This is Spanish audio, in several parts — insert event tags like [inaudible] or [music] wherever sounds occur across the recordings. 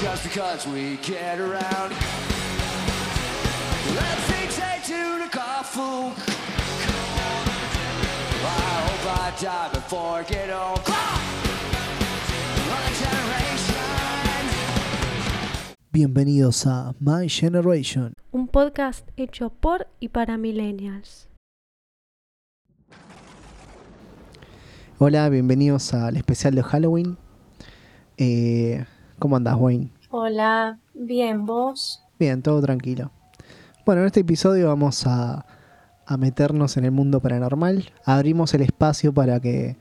just because we get around. Let's take to the coffin. I hope I die before I get old. My generation. Bienvenidos a My Generation. un podcast hecho por y para millennials. Hola, bienvenidos al especial de Halloween. Eh, ¿Cómo andas, Wayne? Hola, bien, vos. Bien, todo tranquilo. Bueno, en este episodio vamos a, a meternos en el mundo paranormal. Abrimos el espacio para que,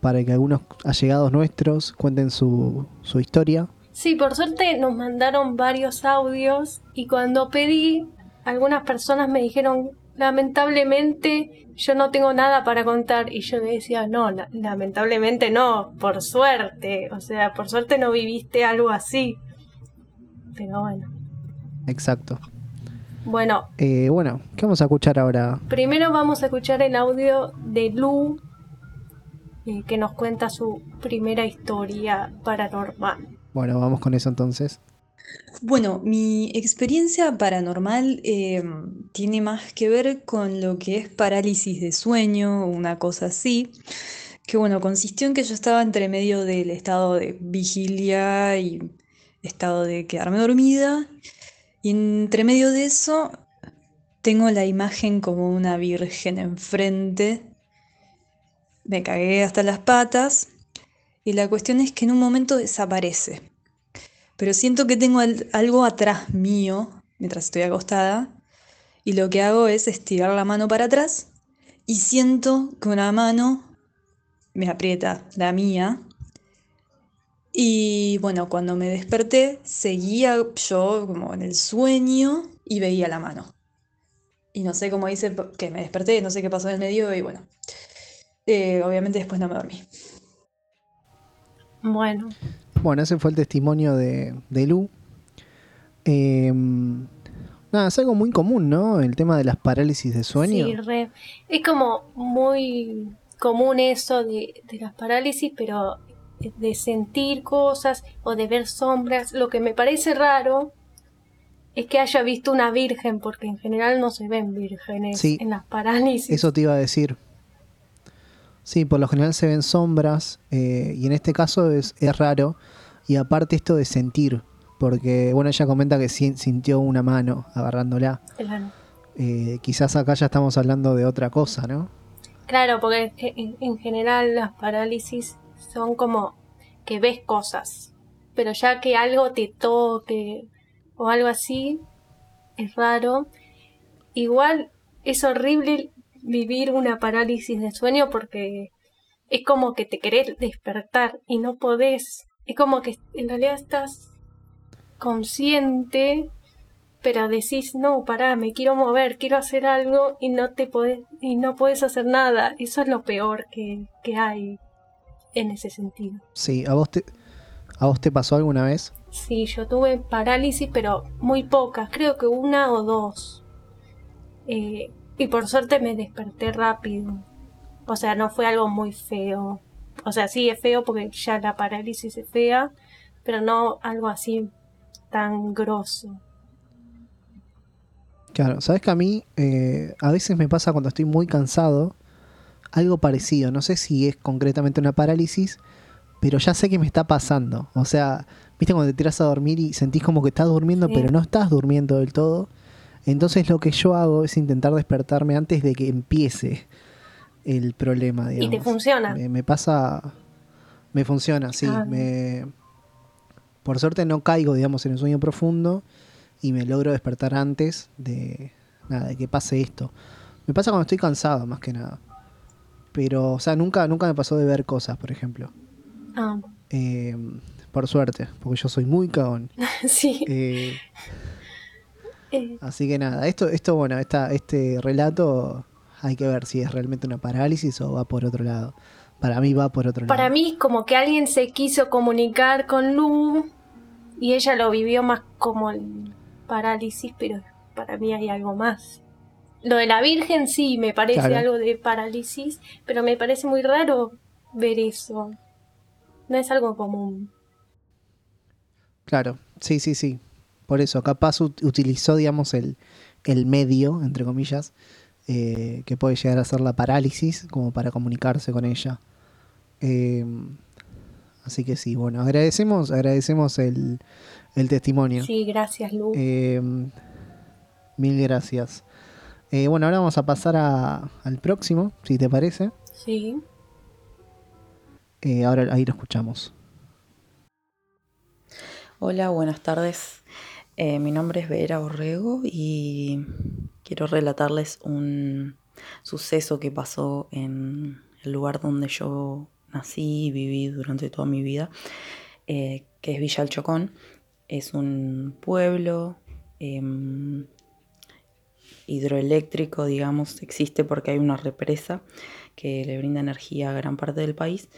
para que algunos allegados nuestros cuenten su, su historia. Sí, por suerte nos mandaron varios audios y cuando pedí, algunas personas me dijeron, lamentablemente yo no tengo nada para contar y yo decía, no, la- lamentablemente no, por suerte, o sea, por suerte no viviste algo así. Pero bueno, Exacto. bueno, Eh, bueno, ¿qué vamos a escuchar ahora? Primero vamos a escuchar el audio de Lu, eh, que nos cuenta su primera historia paranormal. Bueno, vamos con eso entonces. Bueno, mi experiencia paranormal eh, tiene más que ver con lo que es parálisis de sueño, una cosa así, que bueno, consistió en que yo estaba entre medio del estado de vigilia y estado de quedarme dormida, y entre medio de eso tengo la imagen como una virgen enfrente, me cagué hasta las patas, y la cuestión es que en un momento desaparece pero siento que tengo al- algo atrás mío mientras estoy acostada y lo que hago es estirar la mano para atrás y siento que una mano me aprieta la mía y bueno, cuando me desperté seguía yo como en el sueño y veía la mano. Y no sé cómo hice que me desperté, no sé qué pasó en el medio y bueno, eh, obviamente después no me dormí. Bueno, Bueno, ese fue el testimonio de, de Lu. Eh, nada, es algo muy común, ¿no? El tema de las parálisis de sueño. sí, re- es como muy común eso de, de las parálisis, pero de sentir cosas o de ver sombras. Lo que me parece raro es que haya visto una virgen, porque en general no se ven vírgenes Sí. en las parálisis. Eso te iba a decir. Sí, por lo general se ven sombras eh, y en este caso es, es raro. Y aparte esto de sentir, porque bueno, ella comenta que sin- sintió una mano agarrándola. Claro. Eh, quizás acá ya estamos hablando de otra cosa, ¿no? Claro, porque en, en general las parálisis son como que ves cosas, pero ya que algo te toque o algo así, es raro. Igual es horrible vivir una parálisis de sueño porque es como que te querés despertar y no podés. Es como que en realidad estás consciente, pero decís, no, pará, me quiero mover, quiero hacer algo y no te podés, y no puedes hacer nada. Eso es lo peor que, que hay en ese sentido. Sí, ¿a vos te, ¿a vos te pasó alguna vez? Sí, yo tuve parálisis, pero muy pocas, creo que una o dos. Eh, y por suerte me desperté rápido. O sea, no fue algo muy feo. O sea, sí es feo porque ya la parálisis es fea, pero no algo así tan grosso. Claro, sabes que a mí eh, a veces me pasa cuando estoy muy cansado algo parecido. No sé si es concretamente una parálisis, pero ya sé que me está pasando. O sea, viste cuando te tiras a dormir y sentís como que estás durmiendo, Sí. pero no estás durmiendo del todo. Entonces lo que yo hago es intentar despertarme antes de que empiece el problema. Y Digamos. te funciona. Me, me pasa, me funciona, sí. Ah, me, por suerte no caigo, digamos, en el sueño profundo y me logro despertar antes de, nada, de que pase esto. Me pasa cuando estoy cansado, más que nada. Pero, o sea, nunca, nunca me pasó de ver cosas, por ejemplo. Ah, Eh, por suerte, porque yo soy muy cagón. [laughs] sí. Eh, [laughs] así que nada, esto, esto bueno, esta, este relato hay que ver si es realmente una parálisis o va por otro lado. Para mí va por otro Para lado. mí como que alguien se quiso comunicar con Lu y ella lo vivió más como el parálisis, pero para mí hay algo más. Lo de la Virgen sí me parece Claro. algo de parálisis, pero me parece muy raro ver eso. No es algo común. Claro. Sí, sí, sí. Por eso, capaz ut- utilizó, digamos, el, el medio, entre comillas, eh, que puede llegar a ser la parálisis, como para comunicarse con ella. Eh, así que sí, bueno, agradecemos, agradecemos el, el testimonio. Sí, gracias, Lu. Eh, mil gracias. Eh, bueno, ahora vamos a pasar a- al próximo, si te parece. Sí. Eh, ahora ahí lo escuchamos. Hola, buenas tardes. Eh, mi nombre es Vera Borrego y quiero relatarles un suceso que pasó en el lugar donde yo nací y viví durante toda mi vida, eh, que es Villa El Chocón. Es un pueblo em, hidroeléctrico, digamos, existe porque hay una represa que le brinda energía a gran parte del país.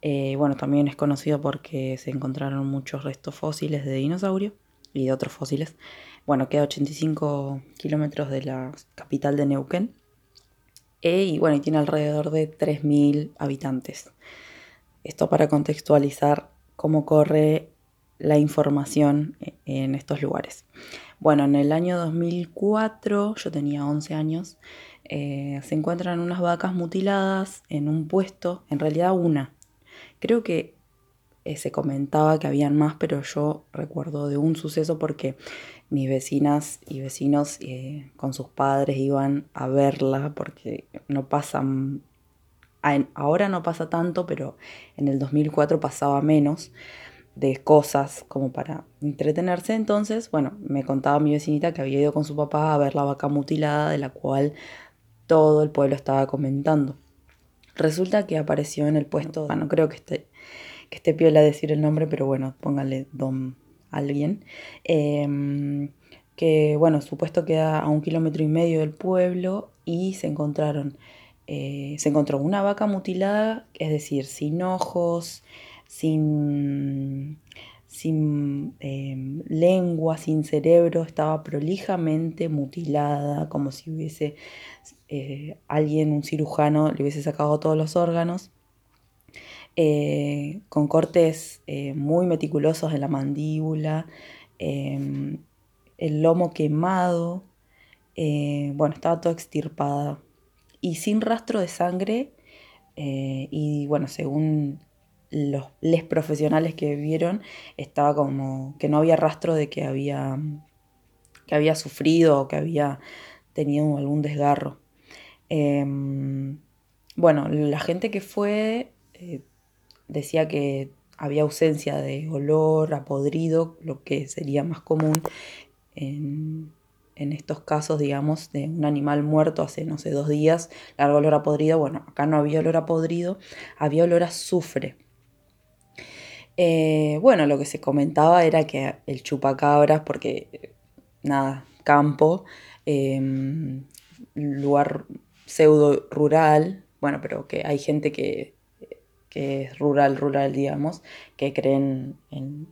Eh, bueno, también es conocido porque se encontraron muchos restos fósiles de dinosaurio y de otros fósiles. Bueno, queda a 85 kilómetros de la capital de Neuquén. Eh, y bueno, y tiene alrededor de 3.000 habitantes. Esto para contextualizar cómo corre la información e- en estos lugares. Bueno, en el año 2004, yo tenía 11 años, eh, se encuentran unas vacas mutiladas en un puesto, en realidad una. Creo que eh, se comentaba que habían más, pero yo recuerdo de un suceso porque mis vecinas y vecinos eh, con sus padres iban a verla porque no pasan, ahora no pasa tanto, pero en el 2004 pasaba menos de cosas como para entretenerse. Entonces, bueno, me contaba mi vecinita que había ido con su papá a ver la vaca mutilada, de la cual todo el pueblo estaba comentando. Resulta que apareció en el puesto, no creo que esté, que esté piola decir el nombre, pero bueno, póngale don alguien. em, que bueno, su puesto queda a un kilómetro y medio del pueblo y se encontraron, eh, se encontró una vaca mutilada, es decir, sin ojos, sin, sin em, lengua, sin cerebro, estaba prolijamente mutilada, como si hubiese eh, alguien, un cirujano, le hubiese sacado todos los órganos, eh, con cortes eh, muy meticulosos en la mandíbula, em, el lomo quemado, eh, bueno, estaba toda extirpada y sin rastro de sangre. y bueno, según los les profesionales que vieron, estaba como que no había rastro de que había, que había sufrido o que había tenido algún desgarro. Em, bueno, la gente que fue decía que había ausencia de olor a podrido, lo que sería más común en, en estos casos, digamos, de un animal muerto hace, no sé, dos días, largo olor a podrido. Bueno, acá no había olor a podrido, había olor a azufre. Eh, bueno, lo que se comentaba era que el chupacabras, porque nada, campo, em, lugar pseudo rural, bueno, pero que hay gente que, que es rural, rural, digamos, que creen en,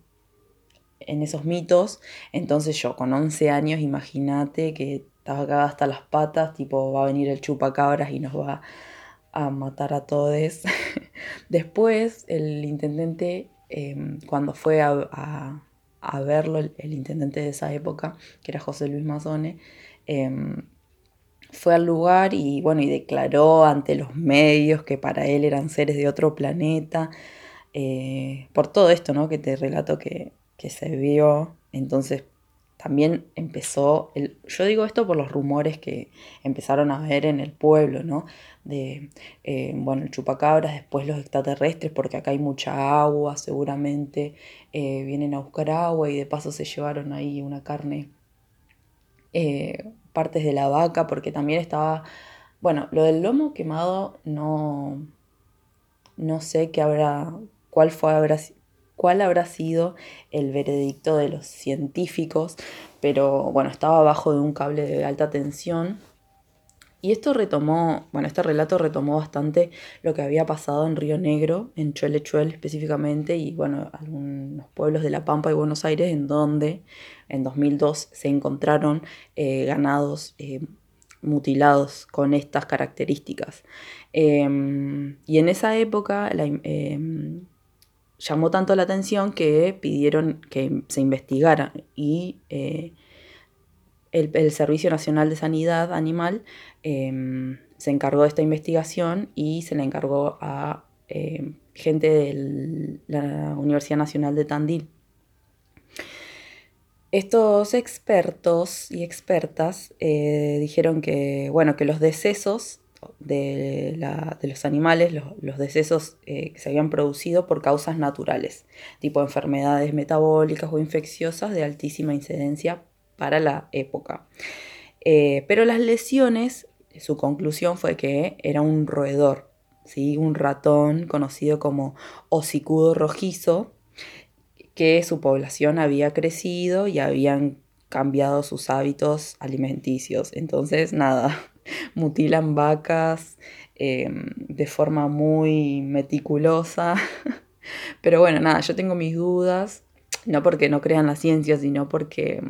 en esos mitos. Entonces yo con 11 años, imagínate que estaba acá hasta las patas, tipo va a venir el chupacabras y nos va a matar a todos. [laughs] Después el intendente, em, cuando fue a, a- verlo, el, el intendente de esa época, que era José Luis Mazone, em, fue al lugar y bueno, y declaró ante los medios que para él eran seres de otro planeta, eh, por todo esto, ¿no? Que te relato que, que se vio. Entonces también empezó, el, yo digo esto por los rumores que empezaron a ver en el pueblo, ¿no? De, eh, bueno, el chupacabras, después los extraterrestres, porque acá hay mucha agua, seguramente eh, vienen a buscar agua y de paso se llevaron ahí una carne partes de la vaca, porque también estaba, bueno, lo del lomo quemado no, no sé qué habrá, cuál fue, habrá, cuál habrá sido el veredicto de los científicos, pero bueno, estaba abajo de un cable de alta tensión. Y esto retomó, bueno, este relato retomó bastante lo que había pasado en Río Negro, en Chuelechuel específicamente, y bueno, algunos pueblos de La Pampa y Buenos Aires, en donde en 2002 se encontraron eh, ganados eh, mutilados con estas características. Em, y en esa época la em, llamó tanto la atención que pidieron que se investigara y eh, el, el Servicio Nacional de Sanidad Animal em, se encargó de esta investigación y se le encargó a gente de la Universidad Nacional de Tandil. Estos expertos y expertas eh, dijeron que, bueno, que los decesos de, la- de los animales, los, los decesos eh, que se habían producido por causas naturales, tipo enfermedades metabólicas o infecciosas de altísima incidencia para la época. Eh, pero las lesiones, su conclusión fue que era un roedor, ¿sí? un ratón conocido como hocicudo rojizo, que su población había crecido y habían cambiado sus hábitos alimenticios. Entonces, nada, [laughs] mutilan vacas eh, de forma muy meticulosa. [laughs] Pero bueno, nada, yo tengo mis dudas, no porque no crean la ciencia, sino porque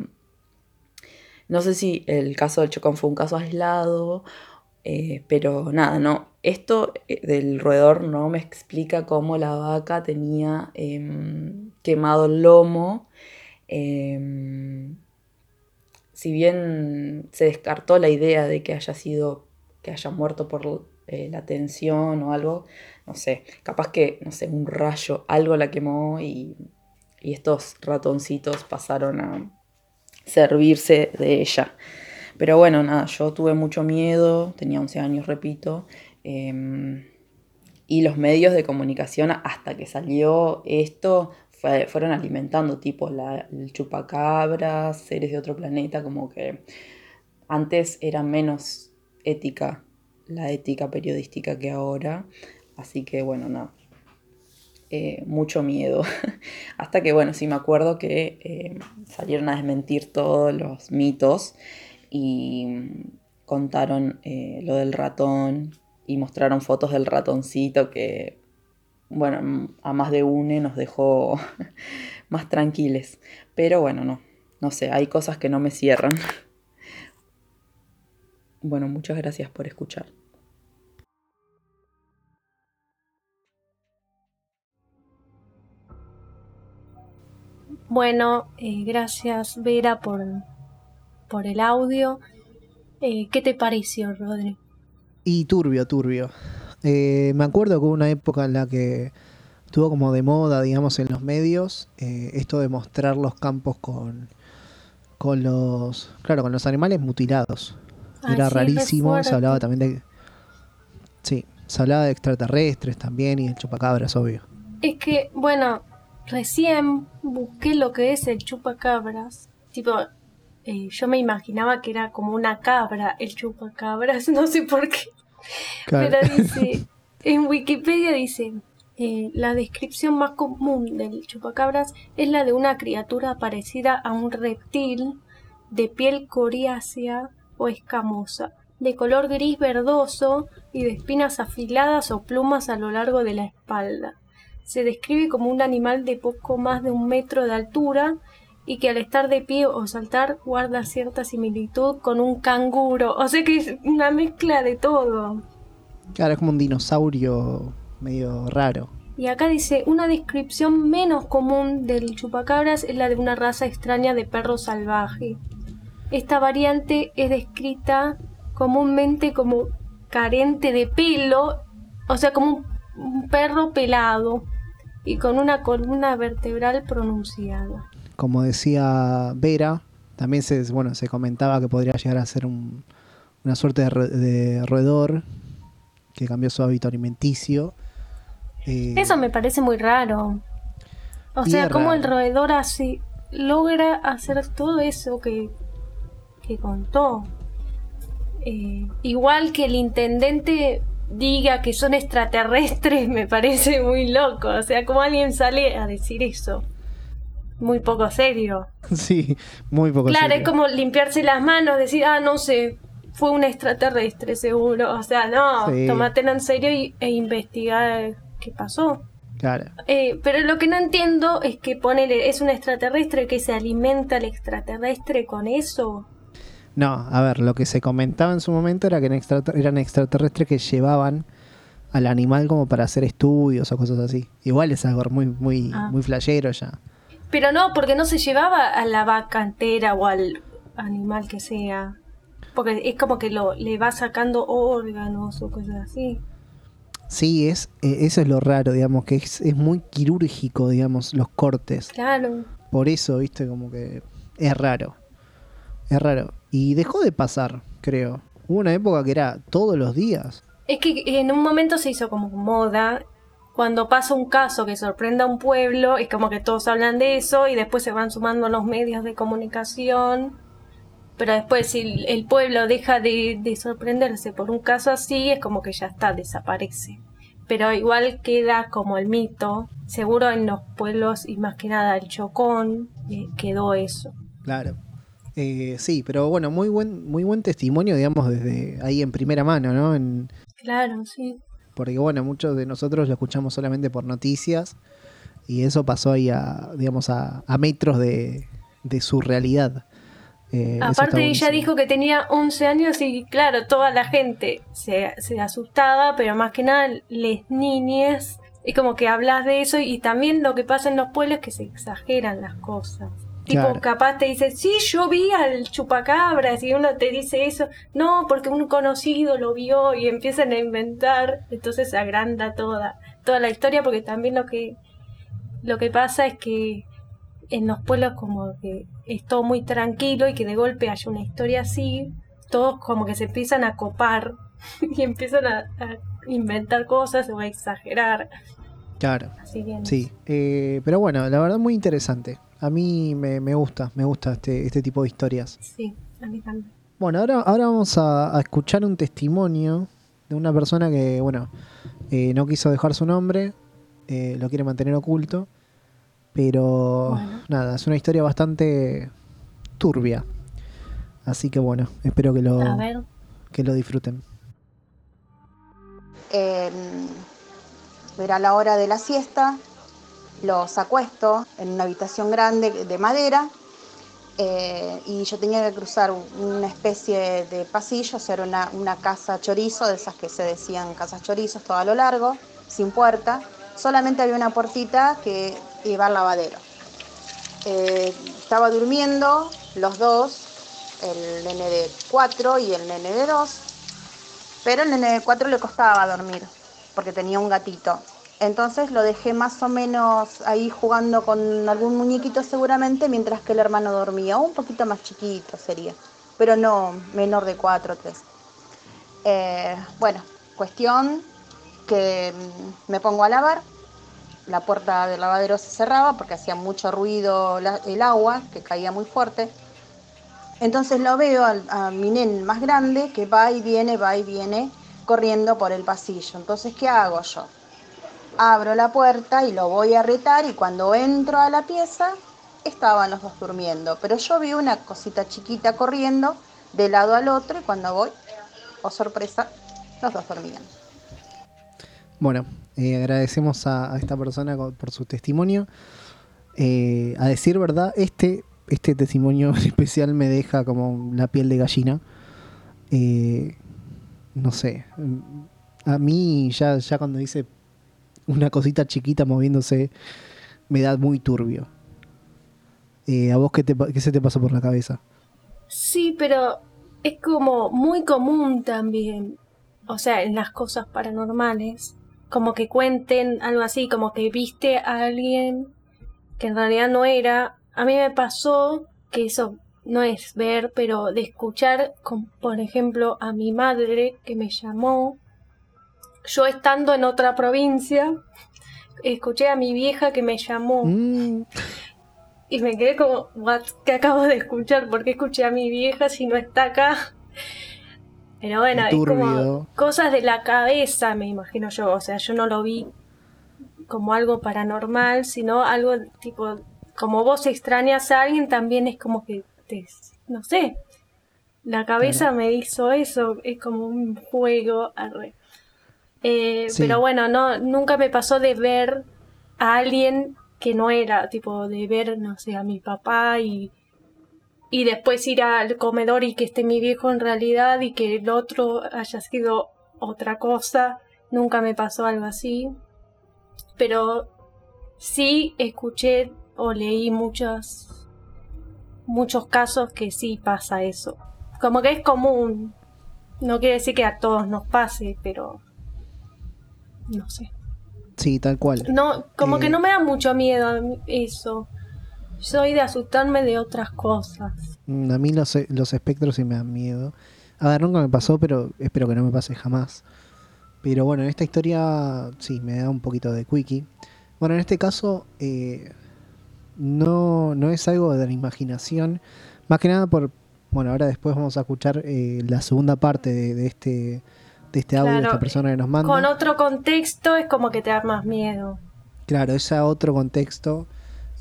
no sé si el caso del Chocón fue un caso aislado, eh, pero nada, no. Esto eh, del roedor no me explica cómo la vaca tenía em, quemado el lomo. em, si bien se descartó la idea de que haya sido, que haya muerto por eh, la tensión o algo, no sé, capaz que, no sé, un rayo, algo la quemó y, y estos ratoncitos pasaron a servirse de ella. Pero bueno, nada, yo tuve mucho miedo, tenía 11 años, repito, em, y los medios de comunicación hasta que salió esto fue- fueron alimentando tipo el chupacabras, seres de otro planeta, como que antes era menos ética la ética periodística que ahora, así que bueno, nada, eh, mucho miedo. [laughs] Hasta que, bueno, sí me acuerdo que eh, salieron a desmentir todos los mitos y contaron eh, lo del ratón y mostraron fotos del ratoncito que, bueno, a más de une nos dejó [laughs] más tranquiles. Pero bueno, no, no sé, hay cosas que no me cierran. Bueno, muchas gracias por escuchar. Bueno, eh, gracias Vera por, por el audio. Eh, ¿Qué te pareció, Rodri? Y turbio, turbio. Eh, me acuerdo que hubo una época en la que estuvo como de moda, digamos, en los medios, eh, esto de mostrar los campos con, con los, claro, con los animales mutilados. Ay, Era sí, rarísimo, se hablaba también de... Sí, se hablaba de extraterrestres también y el chupacabras, obvio. Es que, bueno, recién busqué lo que es el chupacabras. Tipo, eh, yo me imaginaba que era como una cabra el chupacabras, [laughs] no sé por qué. Claro. Pero dice, en Wikipedia dice, eh, la descripción más común del chupacabras es la de una criatura parecida a un reptil de piel coriácea o escamosa, de color gris verdoso y de espinas afiladas o plumas a lo largo de la espalda. Se describe como un animal de poco más de un metro de altura y que al estar de pie o saltar guarda cierta similitud con un canguro. O sea que es una mezcla de todo. Claro, es como un dinosaurio medio raro. Y acá dice, una descripción menos común del chupacabras es la de una raza extraña de perro salvaje. Esta variante es descrita comúnmente como carente de pelo, o sea, como un, un perro pelado y con una columna vertebral pronunciada. Como decía Vera, también se, bueno, se comentaba que podría llegar a ser un- una suerte de, de roedor que cambió su hábito alimenticio. Eh, Eso me parece muy raro. O sea, es cómo el roedor así logra hacer todo eso que, que contó. Eh, igual que el intendente diga que son extraterrestres, [laughs] me parece muy loco. O sea, cómo alguien sale a decir eso. Muy poco serio. [laughs] Sí, muy poco Claro, serio. es como limpiarse las manos, decir, ah, no sé, fue un extraterrestre seguro. O sea, no, Sí. tomátelo en serio y- e investigar qué pasó. Claro. Eh, pero lo que no entiendo es que ponele, es un extraterrestre que se alimenta el extraterrestre con eso. No, a ver, lo que se comentaba en su momento era que eran extraterrestres que llevaban al animal como para hacer estudios o cosas así. Igual es algo muy, muy, Ah. muy flashero ya. Pero no, porque no se llevaba a la vaca entera o al animal que sea. Porque es como que lo, le va sacando órganos o cosas así. Sí, es, eh, eso es lo raro, digamos, que es, es muy quirúrgico, digamos, los cortes. Claro. Por eso, viste, como que es raro. Es raro. Y dejó de pasar, creo. Hubo una época que era todos los días. Es que en un momento se hizo como moda. Cuando pasa un caso que sorprende a un pueblo, es como que todos hablan de eso y después se van sumando los medios de comunicación. Pero después si el- el pueblo deja de, de sorprenderse por un caso así, es como que ya está, desaparece. Pero igual queda como el mito. Seguro en los pueblos y más que nada el Chocón eh, quedó eso. Claro. Eh, sí, pero bueno, muy buen, muy buen testimonio, digamos, desde ahí en primera mano, ¿no? En, Claro, sí. Porque bueno, muchos de nosotros lo escuchamos solamente por noticias y eso pasó ahí a, digamos, a, a metros de, de su realidad. Eh, Aparte ella dijo que tenía 11 años y claro, toda la gente se, se asustaba, pero más que nada les niñes, es como que hablas de eso y también lo que pasa en los pueblos es que se exageran las cosas. Tipo, Claro. capaz te dice, sí, yo vi al chupacabras y uno te dice eso, no, porque un conocido lo vio y empiezan a inventar, entonces agranda toda, toda la historia porque también lo que, lo que pasa es que en los pueblos como que es todo muy tranquilo y que de golpe haya una historia así, todos como que se empiezan a copar [laughs] y empiezan a, a inventar cosas o a exagerar. Claro. Así que no Sí, eh, pero bueno, la verdad muy interesante. A mí me, me gusta, me gusta este, este tipo de historias. Sí, a mí también. Bueno, ahora, ahora vamos a, a escuchar un testimonio de una persona que, bueno, eh, no quiso dejar su nombre, eh, lo quiere mantener oculto, pero Bueno. nada, es una historia bastante turbia. Así que bueno, espero que lo, que lo disfruten. Eh, era la hora de la siesta, los acuesto en una habitación grande de madera eh, y yo tenía que cruzar un- una especie de pasillo, o sea, era una, una casa chorizo, de esas que se decían casas chorizos, todo a lo largo, sin puerta. Solamente había una puertita que iba al lavadero. Eh, estaba durmiendo los dos, el nene de 4 y el nene de 2. Pero el nene de 4 le costaba dormir, porque tenía un gatito. Entonces lo dejé más o menos ahí jugando con algún muñequito seguramente, mientras que el hermano dormía, un poquito más chiquito sería, pero no menor de 4 o 3. bueno, cuestión que mm, me pongo a lavar, la puerta del lavadero se cerraba porque hacía mucho ruido el agua, que caía muy fuerte. Entonces lo veo al- a mi nene más grande que va y viene, va y viene corriendo por el pasillo. Entonces, ¿qué hago yo? Abro la puerta y lo voy a retar y cuando entro a la pieza estaban los dos durmiendo. Pero yo vi una cosita chiquita corriendo de lado al otro y cuando voy, oh sorpresa, los dos dormían. Bueno, eh, agradecemos a, esta persona por su testimonio. Eh, a decir verdad, este, este testimonio [laughs] especial me deja como la piel de gallina. Eh, no sé. A mí ya, ya cuando dice una cosita chiquita moviéndose, me da muy turbio. Eh, ¿A vos qué, te, se te pasó por la cabeza? sí, pero es como muy común también, o sea, en las cosas paranormales, como que cuenten algo así, como que viste a alguien que en realidad no era. A mí me pasó que eso no es ver, pero de escuchar, con, por ejemplo, a mi madre que me llamó, yo estando en otra provincia, escuché a mi vieja que me llamó Mm, y me quedé como, what, ¿qué acabo de escuchar? ¿Por qué escuché a mi vieja si no está acá? Pero bueno, es como cosas de la cabeza, me imagino yo. O sea, yo no lo vi como algo paranormal, sino algo tipo, como vos extrañas a alguien, también es como que te, no sé, la cabeza me hizo eso, es como un juego. arre. Eh, Sí. Pero bueno, no, nunca me pasó de ver a alguien que no era, tipo, de ver, no sé, a mi papá y, y después ir al comedor y que esté mi viejo en realidad y que el otro haya sido otra cosa. nunca me pasó algo así, pero sí escuché o leí muchos, muchos casos que sí pasa eso. Como que es común. No quiere decir que a todos nos pase, pero no sé. Sí, tal cual. No, como Eh, que no me da mucho miedo eso. Soy de asustarme de otras cosas. Mm, A mí los, los espectros sí me dan miedo. A ver, nunca me pasó, pero espero que no me pase jamás. Pero bueno, en esta historia sí, me da un poquito de quickie. Bueno, en este caso eh, no, no es algo de la imaginación. Más que nada por... Bueno, ahora después vamos a escuchar eh, la segunda parte de, de este, de este audio de esta persona que nos manda. Con otro contexto es como que te da más miedo. Claro, es a otro contexto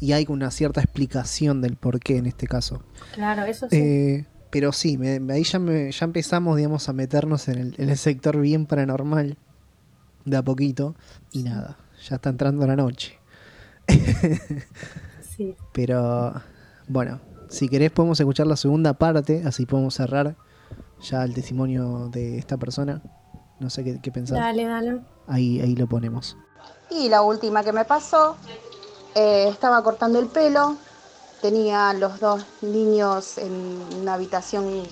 y hay una cierta explicación del por qué en este caso. Claro, eso sí. Eh, pero sí, me- ahí ya, me- ya empezamos, digamos, a meternos en el, en el sector bien paranormal de a poquito y nada, ya está entrando la noche. [laughs] sí. Pero bueno, si querés podemos escuchar la segunda parte, así podemos cerrar ya el testimonio de esta persona. No sé qué, qué pensás. Dale, dale. Ahí, ahí lo ponemos. Y la última que me pasó, eh, estaba cortando el pelo, tenía los dos niños en una habitación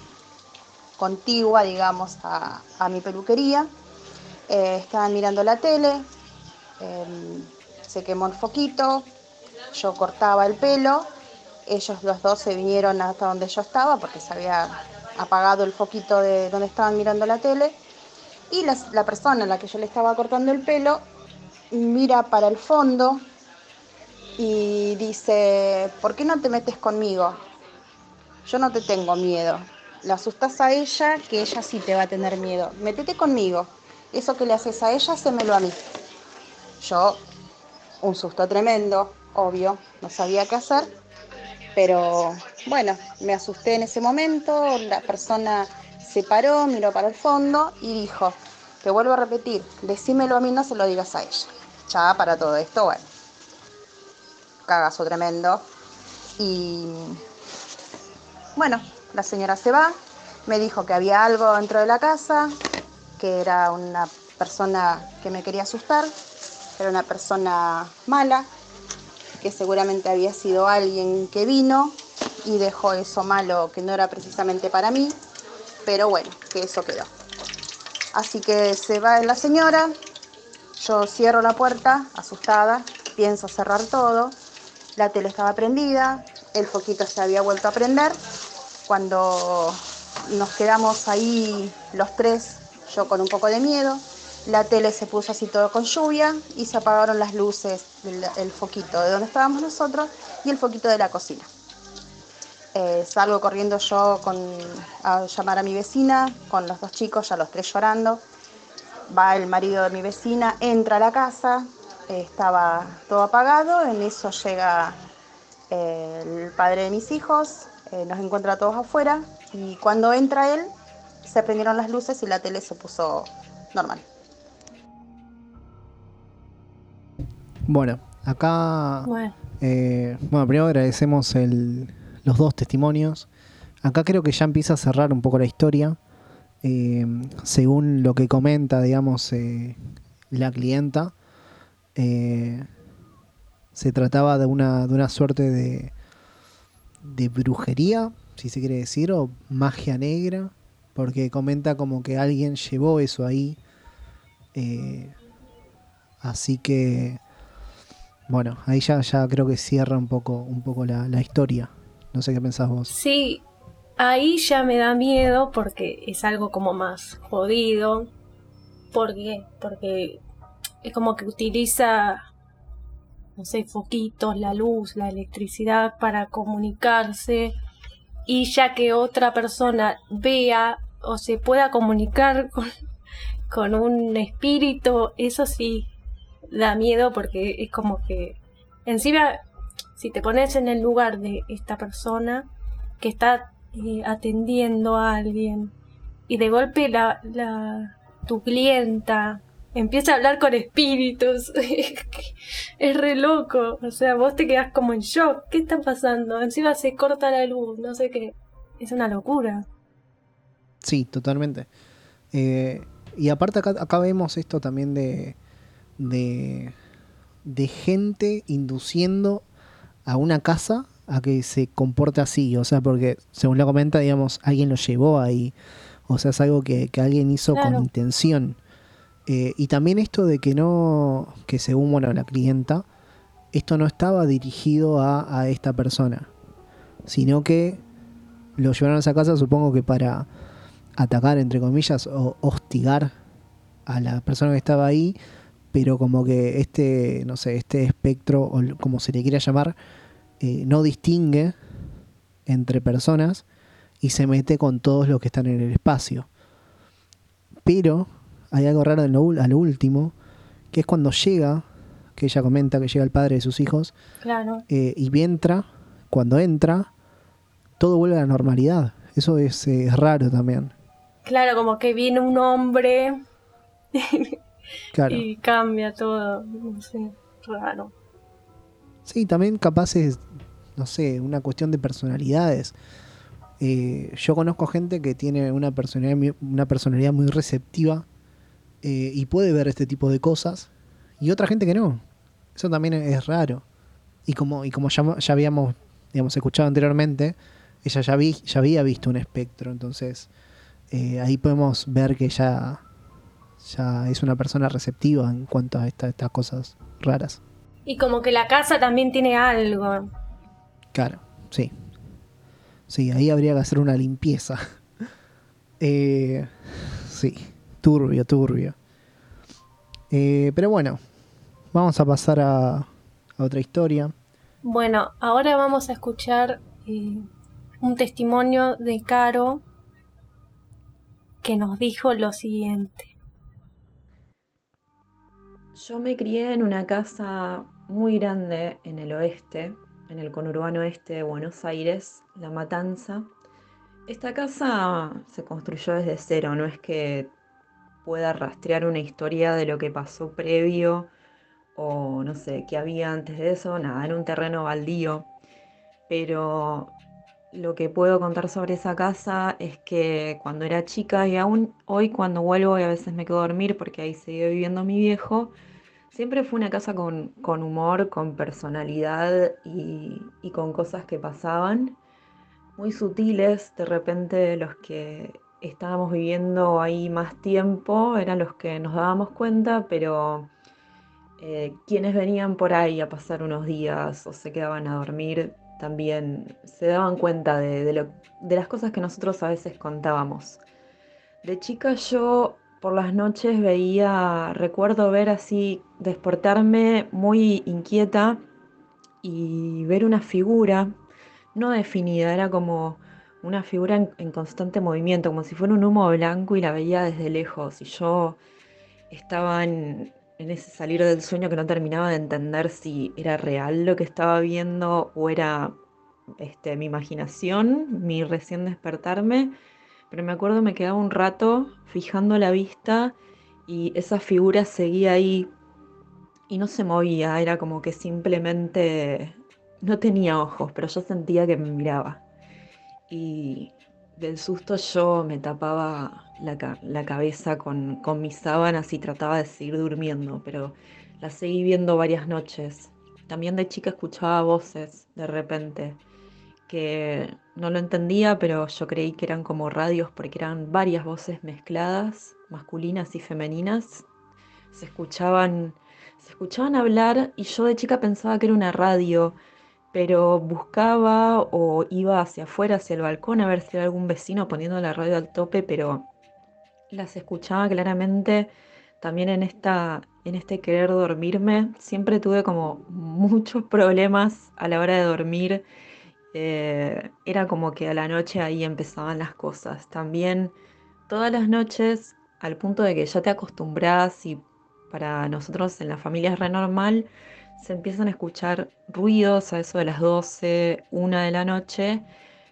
contigua, digamos, a, a mi peluquería. Eh, estaban mirando la tele, em, se quemó el foquito, yo cortaba el pelo, ellos los dos se vinieron hasta donde yo estaba porque se había apagado el foquito de donde estaban mirando la tele. Y la, la persona a la que yo le estaba cortando el pelo mira para el fondo y dice, ¿por qué no te metes conmigo? Yo no te tengo miedo. La asustas a ella, que ella sí te va a tener miedo. Métete conmigo. Eso que le haces a ella, hacémelo a mí. Yo, un susto tremendo, obvio, no sabía qué hacer. Pero bueno, me asusté en ese momento, la persona se paró, miró para el fondo y dijo, te vuelvo a repetir, decímelo a mí, no se lo digas a ella. Ya para todo esto, bueno, cagazo tremendo. Y bueno, la señora se va, me dijo que había algo dentro de la casa, que era una persona que me quería asustar, era una persona mala, que seguramente había sido alguien que vino y dejó eso malo que no era precisamente para mí, pero bueno, que eso quedó. Así que se va la señora, yo cierro la puerta, asustada, pienso cerrar todo, la tele estaba prendida, el foquito se había vuelto a prender, cuando nos quedamos ahí los tres, yo con un poco de miedo, la tele se puso así todo con lluvia y se apagaron las luces, del el foquito de donde estábamos nosotros y el foquito de la cocina. Eh, salgo corriendo yo con, a llamar a mi vecina, con los dos chicos, ya los tres llorando. Va el marido de mi vecina, entra a la casa, eh, estaba todo apagado, en eso llega eh, el padre de mis hijos, eh, nos encuentra a todos afuera y cuando entra él se prendieron las luces y la tele se puso normal. Bueno, acá Bueno, Eh, bueno, primero agradecemos el- los dos testimonios. Acá creo que ya empieza a cerrar un poco la historia. Eh, según lo que comenta, digamos, eh, la clienta, eh, se trataba de una, de una suerte de, de brujería, si se quiere decir, o magia negra, porque comenta como que alguien llevó eso ahí. Así que bueno, ahí ya, ya creo que cierra un poco, un poco la historia. No sé qué pensás vos. sí, ahí ya me da miedo porque es algo como más jodido. ¿Por qué? Porque es como que utiliza, no sé, foquitos, la luz, la electricidad para comunicarse. Y ya que otra persona vea o se pueda comunicar [laughs] con, con un espíritu, eso sí da miedo porque es como que encima si te pones en el lugar de esta persona que está eh, atendiendo a alguien y de golpe la, tu clienta empieza a hablar con espíritus [laughs] es re loco o sea vos te quedás como en shock ¿qué está pasando? encima se corta la luz no sé qué es una locura Sí, totalmente. Eh, y aparte acá, acá vemos esto también de, de gente induciendo a una casa a que se comporte así. O sea, porque según lo comenta, digamos, alguien lo llevó ahí. O sea, es algo que, que alguien hizo con intención. Eh, y también esto de que no, que según bueno, la clienta, esto no estaba dirigido a, a esta persona, sino que lo llevaron a esa casa, supongo que para atacar, entre comillas, o hostigar a la persona que estaba ahí, pero como que este, no sé, este espectro, o como se le quiera llamar, eh, no distingue entre personas y se mete con todos los que están en el espacio. Pero hay algo raro en lo, ul- a lo último, que es cuando llega, que ella comenta que llega el padre de sus hijos, Claro. eh, y entra, cuando entra, todo vuelve a la normalidad. Eso es, eh, es raro también. Claro, como que viene un hombre Claro. y cambia todo. No sé, raro. Sí, también capaz es, no sé, una cuestión de personalidades. Eh, yo conozco gente que tiene una personalidad, muy- una personalidad muy receptiva eh, y puede ver este tipo de cosas y otra gente que no. Eso también es raro. Y como, y como ya, ya habíamos digamos, escuchado anteriormente, ella ya, vi, ya había visto un espectro, entonces eh, ahí podemos ver que ya, ya es una persona receptiva en cuanto a esta- estas cosas raras. Y como que la casa también tiene algo. Claro, sí. Sí, ahí habría que hacer una limpieza. [laughs] Eh, sí, turbio, turbio. Eh, pero bueno, vamos a pasar a, a otra historia. Bueno, ahora vamos a escuchar eh, un testimonio de Caro que nos dijo lo siguiente. Yo me crié en una casa muy grande en el oeste, en el conurbano oeste de Buenos Aires, La Matanza. Esta casa se construyó desde cero, no es que pueda rastrear una historia de lo que pasó previo o no sé, qué había antes de eso, nada, era un terreno baldío. Pero lo que puedo contar sobre esa casa es que cuando era chica y aún hoy cuando vuelvo y a veces me quedo a dormir porque ahí sigue viviendo mi viejo, siempre fue una casa con, con humor, con personalidad y, y con cosas que pasaban muy sutiles. De repente los que estábamos viviendo ahí más tiempo eran los que nos dábamos cuenta, pero eh, quienes venían por ahí a pasar unos días o se quedaban a dormir también se daban cuenta de, de las cosas que nosotros a veces contábamos. De chica yo por las noches veía, recuerdo ver así, despertarme muy inquieta y ver una figura no definida, era como una figura en, en constante movimiento, como si fuera un humo blanco y la veía desde lejos. Y yo estaba en, en ese salir del sueño que no terminaba de entender si era real lo que estaba viendo o era este, mi imaginación, mi recién despertarme. Pero me acuerdo me quedaba un rato fijando la vista y esa figura seguía ahí y no se movía, era como que simplemente no tenía ojos, pero yo sentía que me miraba. Y del susto yo me tapaba la, ca- la cabeza con, con mis sábanas y trataba de seguir durmiendo, pero la seguí viendo varias noches. También de chica escuchaba voces de repente, que no lo entendía, pero yo creí que eran como radios porque eran varias voces mezcladas, masculinas y femeninas. Se escuchaban, se escuchaban hablar y yo de chica pensaba que era una radio, pero buscaba o iba hacia afuera, hacia el balcón, a ver si había algún vecino poniendo la radio al tope, pero las escuchaba claramente también en esta, en este querer dormirme. Siempre tuve como muchos [laughs] problemas a la hora de dormir. Eh, era como que a la noche ahí empezaban las cosas. También todas las noches, al punto de que ya te acostumbras y para nosotros en la familia es re normal, se empiezan a escuchar ruidos a eso de las 12, 1 de la noche,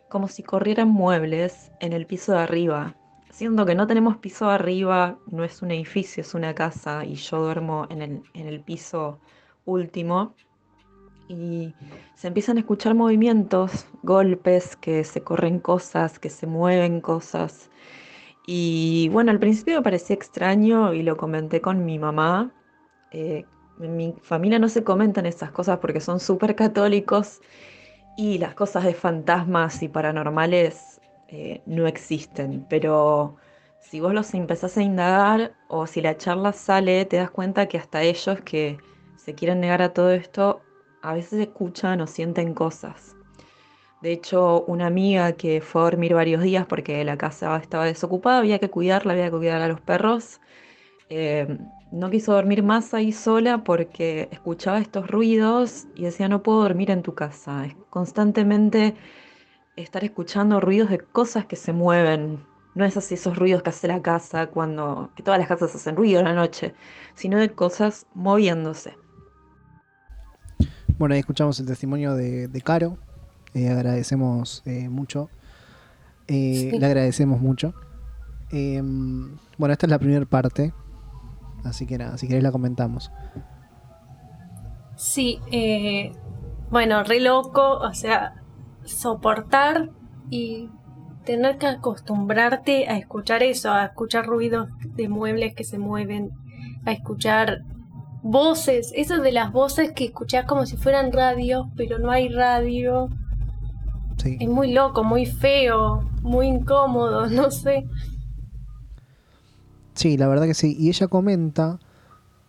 como si corrieran muebles en el piso de arriba. Siendo que no tenemos piso de arriba, no es un edificio, es una casa y yo duermo en el, en el piso último. Y se empiezan a escuchar movimientos, golpes, que se corren cosas, que se mueven cosas. Y bueno, al principio me parecía extraño y lo comenté con mi mamá. Eh, en mi familia no se comentan esas cosas porque son súper católicos y las cosas de fantasmas y paranormales eh, no existen. Pero si vos los empezás a indagar o si la charla sale, te das cuenta que hasta ellos que se quieren negar a todo esto, a veces escuchan o sienten cosas. De hecho, una amiga que fue a dormir varios días porque la casa estaba desocupada, había que cuidarla, había que cuidar a los perros. eh, no quiso dormir más ahí sola porque escuchaba estos ruidos y decía, no puedo dormir en tu casa. Es constantemente estar escuchando ruidos de cosas que se mueven. No es así esos ruidos que hace la casa cuando, que todas las casas hacen ruido en la noche, sino de cosas moviéndose. Bueno, ahí escuchamos el testimonio de, de Caro. Eh, agradecemos eh, mucho. Eh, Sí. Le agradecemos mucho. Eh, bueno, esta es la primera parte. Así que nada, si querés la comentamos. Sí, eh, bueno, re loco, o sea, soportar y tener que acostumbrarte a escuchar eso, a escuchar ruidos de muebles que se mueven, a escuchar voces, eso de las voces que escuchás como si fueran radio, pero no hay radio. Sí. Es muy loco, muy feo, muy incómodo, [laughs] no sé. Sí, la verdad que sí. Y ella comenta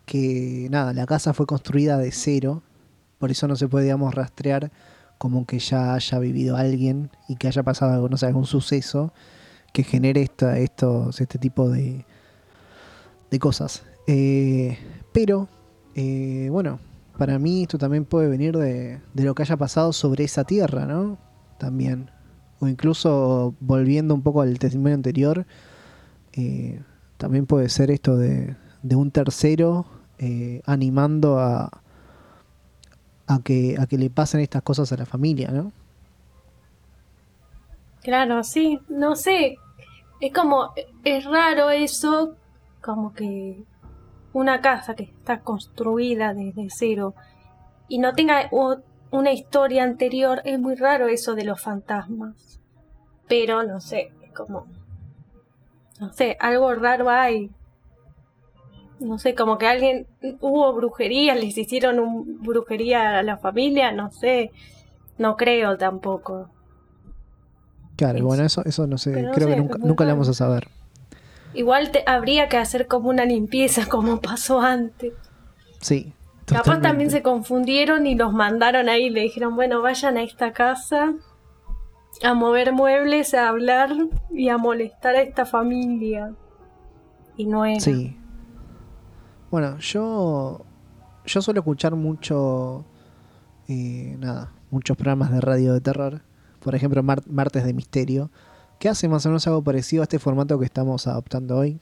que nada, la casa fue construida de cero, por eso no se puede, digamos, rastrear como que ya haya vivido alguien y que haya pasado no sé, algún suceso que genere esta, estos, este tipo de, de cosas. Eh, pero, eh, bueno, para mí esto también puede venir de, de lo que haya pasado sobre esa tierra, ¿no? También. O incluso volviendo un poco al testimonio anterior, eh, también puede ser esto de, de un tercero eh, animando a, a, que, a que le pasen estas cosas a la familia, ¿no? Claro, sí, no sé. Es como, es raro eso, como que una casa que está construida desde cero y no tenga una historia anterior, es muy raro eso de los fantasmas. Pero no sé, es como, no sé, algo raro hay. No sé, como que alguien, hubo brujería, les hicieron un brujería a la familia, no sé, no creo tampoco. Claro, bueno, eso, eso no sé, pero no creo sé, que nunca, nunca raro. vamos a saber. Igual te, habría que hacer como una limpieza [laughs] como pasó antes. Sí. Capaz totalmente. también se confundieron y los mandaron ahí y le dijeron, bueno, vayan a esta casa a mover muebles, a hablar y a molestar a esta familia. Y no era. Sí. Bueno, yo yo suelo escuchar mucho eh, nada, muchos programas de radio de terror, por ejemplo, Mar- Martes de Misterio, que hace más o menos algo parecido a este formato que estamos adoptando hoy.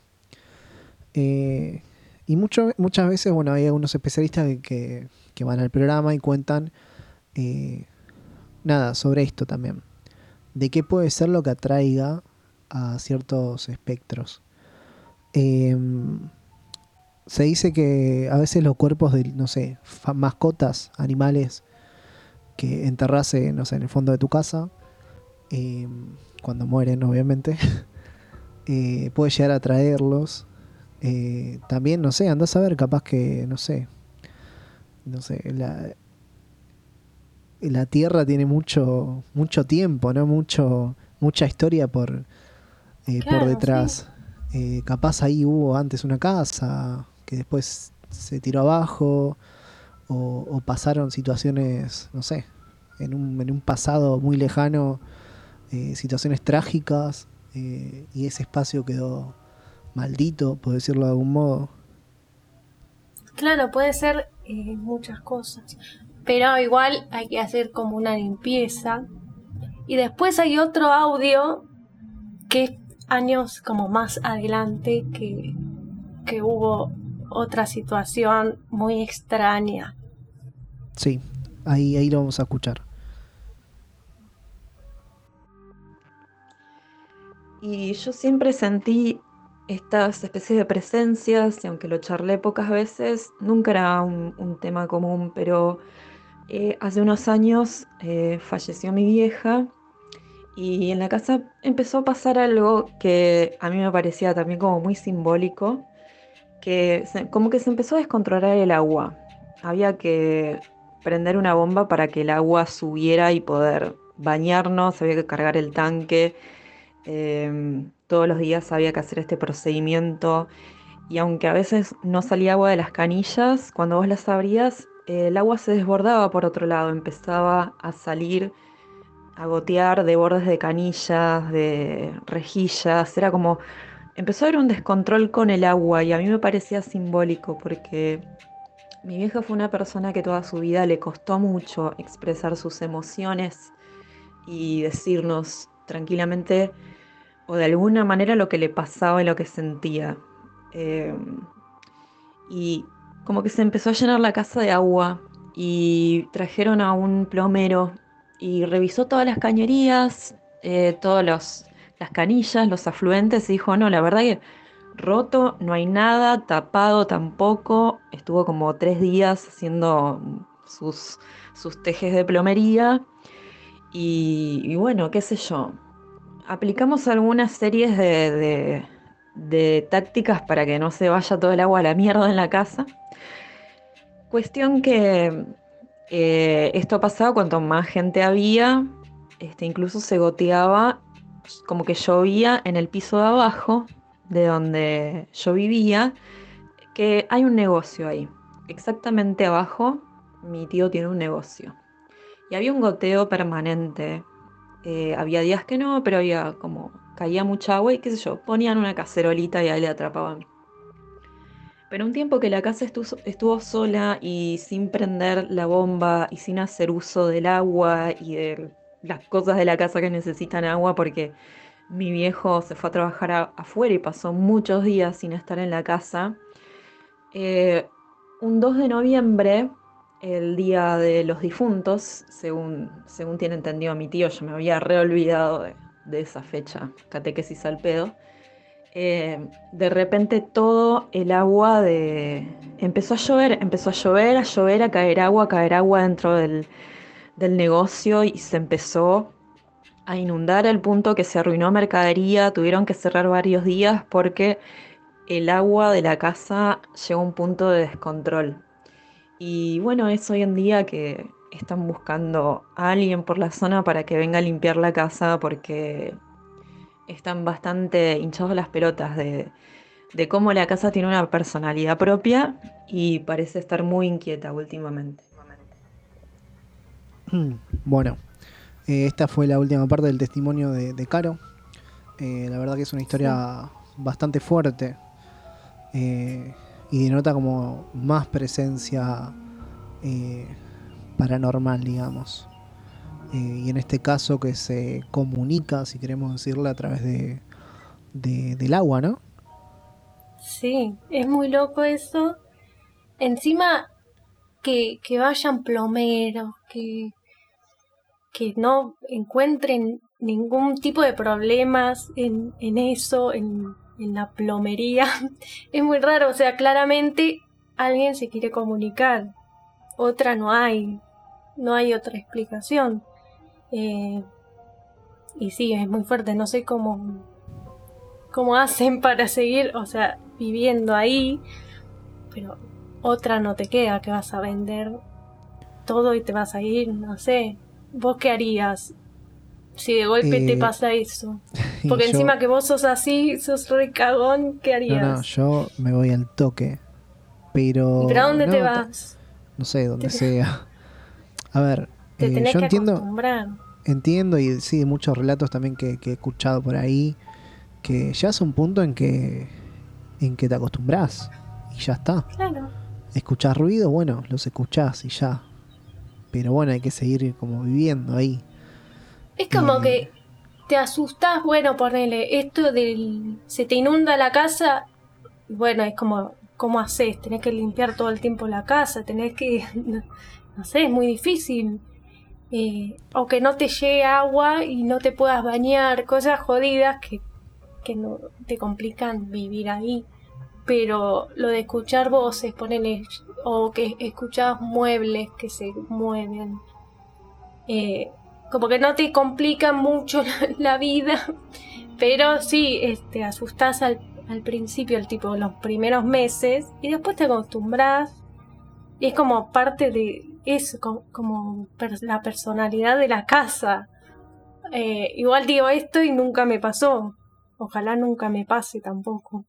Eh, y mucho, muchas veces, bueno, hay algunos especialistas que, que- que van al programa y cuentan eh, nada sobre esto también. De qué puede ser lo que atraiga a ciertos espectros. Em, se dice que a veces los cuerpos de, no sé, mascotas, animales que enterrase, no sé, en el fondo de tu casa, em, cuando mueren, obviamente, [laughs] eh, puede llegar a traerlos. Eh, también, no sé, andás a ver, capaz que, no sé, no sé, la, la Tierra tiene mucho, mucho tiempo, ¿no? Mucho, mucha historia por, eh, Claro, por detrás. Eh, capaz ahí hubo antes una casa que después se tiró abajo o, o pasaron situaciones, no sé, en un, en un pasado muy lejano, eh, situaciones trágicas y ese espacio quedó maldito, por decirlo de algún modo. Claro, puede ser eh, muchas cosas. Pero igual hay que hacer como una limpieza. Y después hay otro audio que es años como más adelante que, que hubo otra situación muy extraña. Sí, ahí, ahí lo vamos a escuchar. Y yo siempre sentí estas especies de presencias, y aunque lo charlé pocas veces, nunca era un, un tema común, pero eh, hace unos años eh, falleció mi vieja Y en la casa empezó a pasar algo que a mí me parecía también como muy simbólico, que se- como que se empezó a descontrolar el agua. Había que prender una bomba para que el agua subiera y poder bañarnos, había que cargar el tanque, em, todos los días había que hacer este procedimiento y aunque a veces no salía agua de las canillas, cuando vos las abrías, el agua se desbordaba por otro lado, empezaba a salir, a gotear de bordes de canillas, de rejillas, era como, empezó a haber un descontrol con el agua y a mí me parecía simbólico porque mi vieja fue una persona que toda su vida le costó mucho expresar sus emociones y decirnos tranquilamente o de alguna manera lo que le pasaba y lo que sentía. Eh, y como que se empezó a llenar la casa de agua y trajeron a un plomero y revisó todas las cañerías, eh, todas las canillas, los afluentes y dijo, no, la verdad que roto, no hay nada, tapado tampoco. Estuvo como tres días haciendo sus, sus tejes de plomería y, y bueno, qué sé yo. Aplicamos algunas series de- de tácticas para que no se vaya todo el agua a la mierda en la casa. Cuestión que eh, esto pasaba cuanto más gente había, este, incluso se goteaba, como que llovía en el piso de abajo, de donde yo vivía, que hay un negocio ahí. Exactamente abajo, mi tío tiene un negocio. Y había un goteo permanente. Eh, había días que no, pero había como caía mucha agua y qué sé yo, ponían una cacerolita y ahí le atrapaban. Pero un tiempo que la casa estuvo, sola y sin prender la bomba y sin hacer uso del agua y de las cosas de la casa que necesitan agua, porque mi viejo se fue a trabajar afuera y pasó muchos días sin estar en la casa. Eh, un 2 de noviembre, el día de los difuntos, según, según tiene entendido mi tío, yo me había reolvidado de, de esa fecha, catequesis al pedo. Eh, de repente todo el agua de... Empezó a llover, empezó a llover, a llover, a caer agua, a caer agua dentro del, del negocio y se empezó a inundar al punto que se arruinó mercadería, tuvieron que cerrar varios días porque el agua de la casa llegó a un punto de descontrol. Y bueno, es hoy en día que están buscando a alguien por la zona para que venga a limpiar la casa porque están bastante hinchados las pelotas de, de cómo la casa tiene una personalidad propia y parece estar muy inquieta últimamente. Bueno, eh, esta fue la última parte del testimonio de, de Caro. Eh, la verdad que es una historia bastante fuerte eh, y denota como más presencia paranormal, digamos. Eh, y en este caso que se comunica, si queremos decirle, a través de, de- del agua, ¿no? Sí, es muy loco eso. Encima que, que vayan plomeros, que, que no encuentren ningún tipo de problemas en, en eso, en, en la plomería. [laughs] Es muy raro, o sea, claramente alguien se quiere comunicar. Otra no hay, no hay otra explicación. Eh, y sí, es muy fuerte, no sé cómo, cómo hacen [laughs] para seguir, o sea, viviendo ahí, pero otra no te queda, que vas a vender todo y te vas a ir, no sé. ¿Vos qué harías si de golpe Eh, te pasa eso? [laughs] Porque yo- encima que vos sos así, sos re cagón, ¿qué harías? no, yo me voy al toque. Pero. ¿Pero a dónde no, te vas? No sé, donde Te- sea. A ver, [laughs] Te eh, tenés yo que entiendo, acostumbrar. Entiendo y sí, de muchos relatos también que, que he escuchado por ahí, que ya es un punto en que, en que te acostumbras y ya está. Claro. Escuchás ruido, bueno, los escuchás y ya. Pero bueno, hay que seguir como viviendo ahí. Es como que te asustás, bueno, ponele, esto del... se te inunda la casa, bueno, es como, ¿cómo haces? Tenés que limpiar todo el tiempo la casa, tenés que, [laughs] no sé, es muy difícil. Eh, o que no te llegue agua y no te puedas bañar, cosas jodidas que, que no te complican vivir ahí. Pero lo de escuchar voces, ponele, o que escuchás muebles que se mueven, eh, como que no te complica mucho [laughs] la, la vida, pero sí, este, asustás al, al principio, el tipo, los primeros meses, y después te acostumbras, y es como parte de, es co- como, per- la personalidad de la casa. Eh, igual digo esto y nunca me pasó, ojalá nunca me pase tampoco.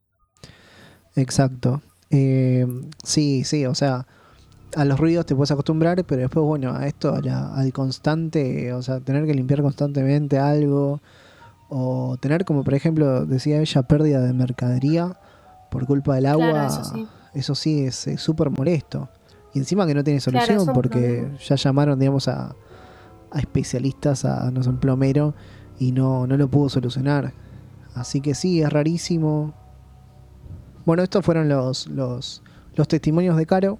Exacto. Eh, sí, sí, o sea, a los ruidos te puedes acostumbrar, pero después, bueno, a esto, a la- al constante, o sea, tener que limpiar constantemente algo, o tener como, por ejemplo, decía ella, pérdida de mercadería por culpa del agua, Claro, eso sí. eso sí es súper molesto. Y encima que no tiene solución, porque problema. ya llamaron, digamos, a, a especialistas, a, no sé, un plomero, y no, no lo pudo solucionar. Así que sí, es rarísimo. Bueno, estos fueron los, los, los testimonios de Caro.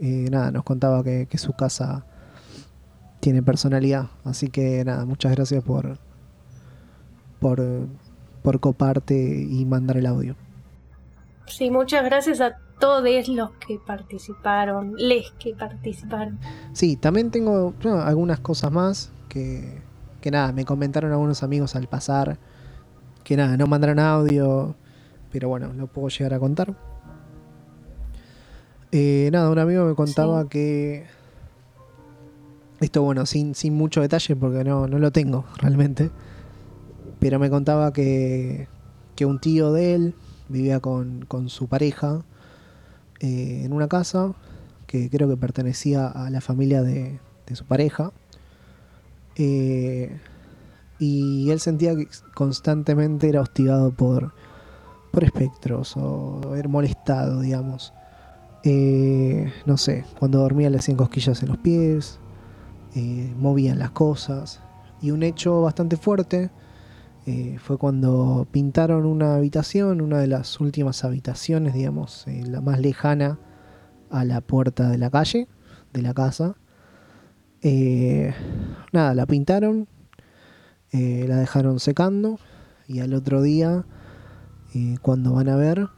Eh, nada, nos contaba que, que su casa tiene personalidad. Así que nada, muchas gracias por, por, por coparte y mandar el audio. Sí, muchas gracias a todos los que participaron, les que participaron. Sí, también tengo algunas cosas más que, que nada, me comentaron algunos amigos al pasar. Que nada, no mandaron audio. Pero bueno, lo puedo llegar a contar. Eh, nada, un amigo me contaba Sí. que. Esto, bueno, sin, sin mucho detalle porque no, no lo tengo realmente. Pero me contaba que, que un tío de él vivía con, con su pareja eh, en una casa que creo que pertenecía a la familia de, su pareja. Eh, y él sentía que constantemente era hostigado por, por espectros o era molestado, digamos. Eh, no sé, cuando dormía le hacían cosquillas en los pies, movían las cosas. Y un hecho bastante fuerte eh, fue cuando pintaron una habitación, una de las últimas habitaciones, digamos, eh, la más lejana a la puerta de la calle, de la casa. Eh, nada, la pintaron, la dejaron secando y al otro día, cuando van a ver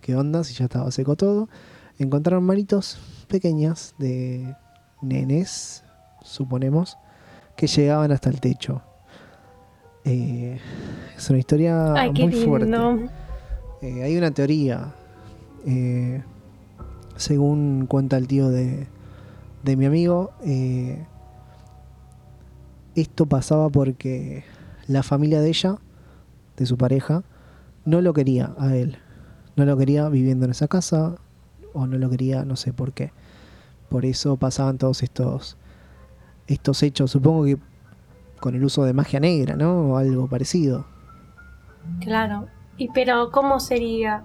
qué onda, si ya estaba seco todo, encontraron manitos pequeñas de nenes, suponemos, que llegaban hasta el techo. Eh, es una historia Ay, muy fuerte. Eh, hay una teoría, eh, según cuenta el tío de, de mi amigo, eh, esto pasaba porque la familia de ella, de su pareja, no lo quería a él. No lo quería viviendo en esa casa o no lo quería, no sé por qué. Por eso pasaban todos estos, estos hechos, supongo que con el uso de magia negra, ¿no? O algo parecido. Claro. Y pero ¿cómo sería?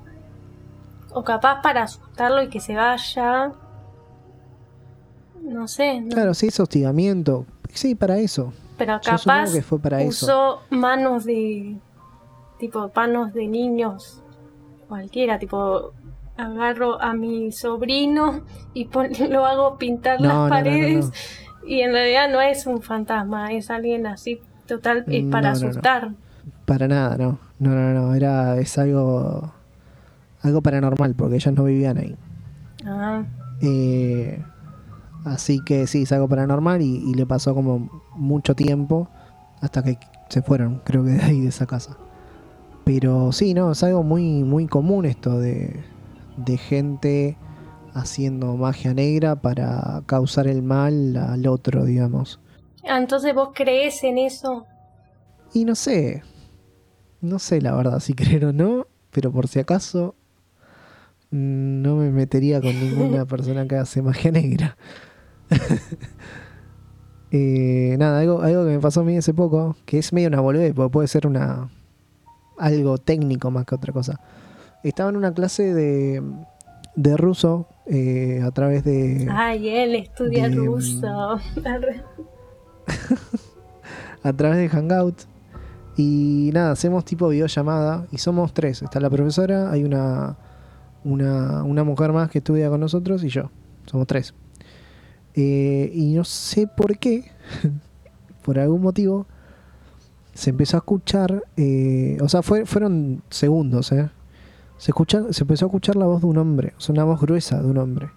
O capaz para asustarlo y que se vaya. No sé. no- Claro, sí, es hostigamiento. Sí, para eso. Pero Yo capaz que fue para eso. usó manos de tipo manos de niños cualquiera, tipo agarro a mi sobrino y pon- [laughs] lo hago pintar No, las paredes no. Y en realidad no es un fantasma, es alguien así total es para No, no, no. asustar. Para nada, no. No, no, no. Era, es algo, algo paranormal porque ellas no vivían ahí. Ah, Eh, así que sí, es algo paranormal y, y le pasó como mucho tiempo hasta que se fueron, creo que de ahí, de esa casa. Pero sí, no, es algo muy, muy común esto de, de gente haciendo magia negra para causar el mal al otro, digamos. Ah, entonces vos crees en eso. Y no sé, no sé la verdad si [laughs] creer o no, pero por si acaso mm, no me metería con ninguna [laughs] persona que hace magia negra. [laughs] Eh, nada, algo, algo que me pasó a mí hace poco, que es medio una boludez, porque puede ser una algo técnico más que otra cosa. Estaba en una clase de, de ruso eh, a través de... Ay, él estudia de- ruso. [laughs] a través de Hangout. Y nada, hacemos tipo videollamada y somos tres. Está la profesora, hay una, una, una mujer más que estudia con nosotros y yo. Somos tres. Eh, y no sé por qué, [laughs] por algún motivo, se empezó a escuchar, eh, o sea, fue, fueron segundos, ¿eh? Se, escucha, se empezó a escuchar la voz de un hombre, o sea, una voz gruesa de un hombre.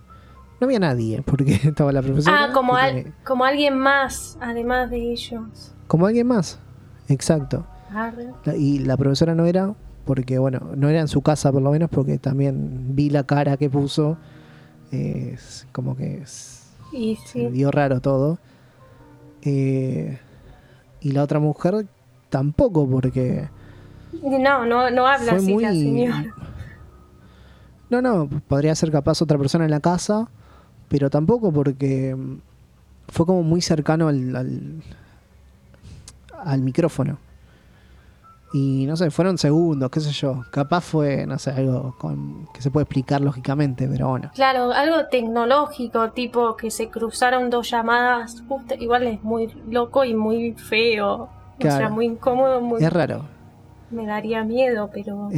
No había nadie, porque [laughs] estaba la profesora. Ah, como, al- tenía- como alguien más, además de ellos. como alguien más. Exacto. La- y la profesora no era, porque bueno, no era en su casa por lo menos, porque también vi la cara que puso. eh, es como que es- Y se sí. vio raro todo. Eh, y la otra mujer tampoco, porque. No, no, no habla así muy- la señora. No, no, podría ser capaz otra persona en la casa, pero tampoco porque mm, fue como muy cercano al, al, al micrófono. Y no sé, fueron segundos, qué sé yo. Capaz fue, no sé, algo con- que se puede explicar lógicamente, pero bueno. Claro, algo tecnológico, tipo que se cruzaron dos llamadas, justo, igual es muy loco y muy feo. O sea, Claro. muy incómodo, muy... Es raro. me daría miedo, pero...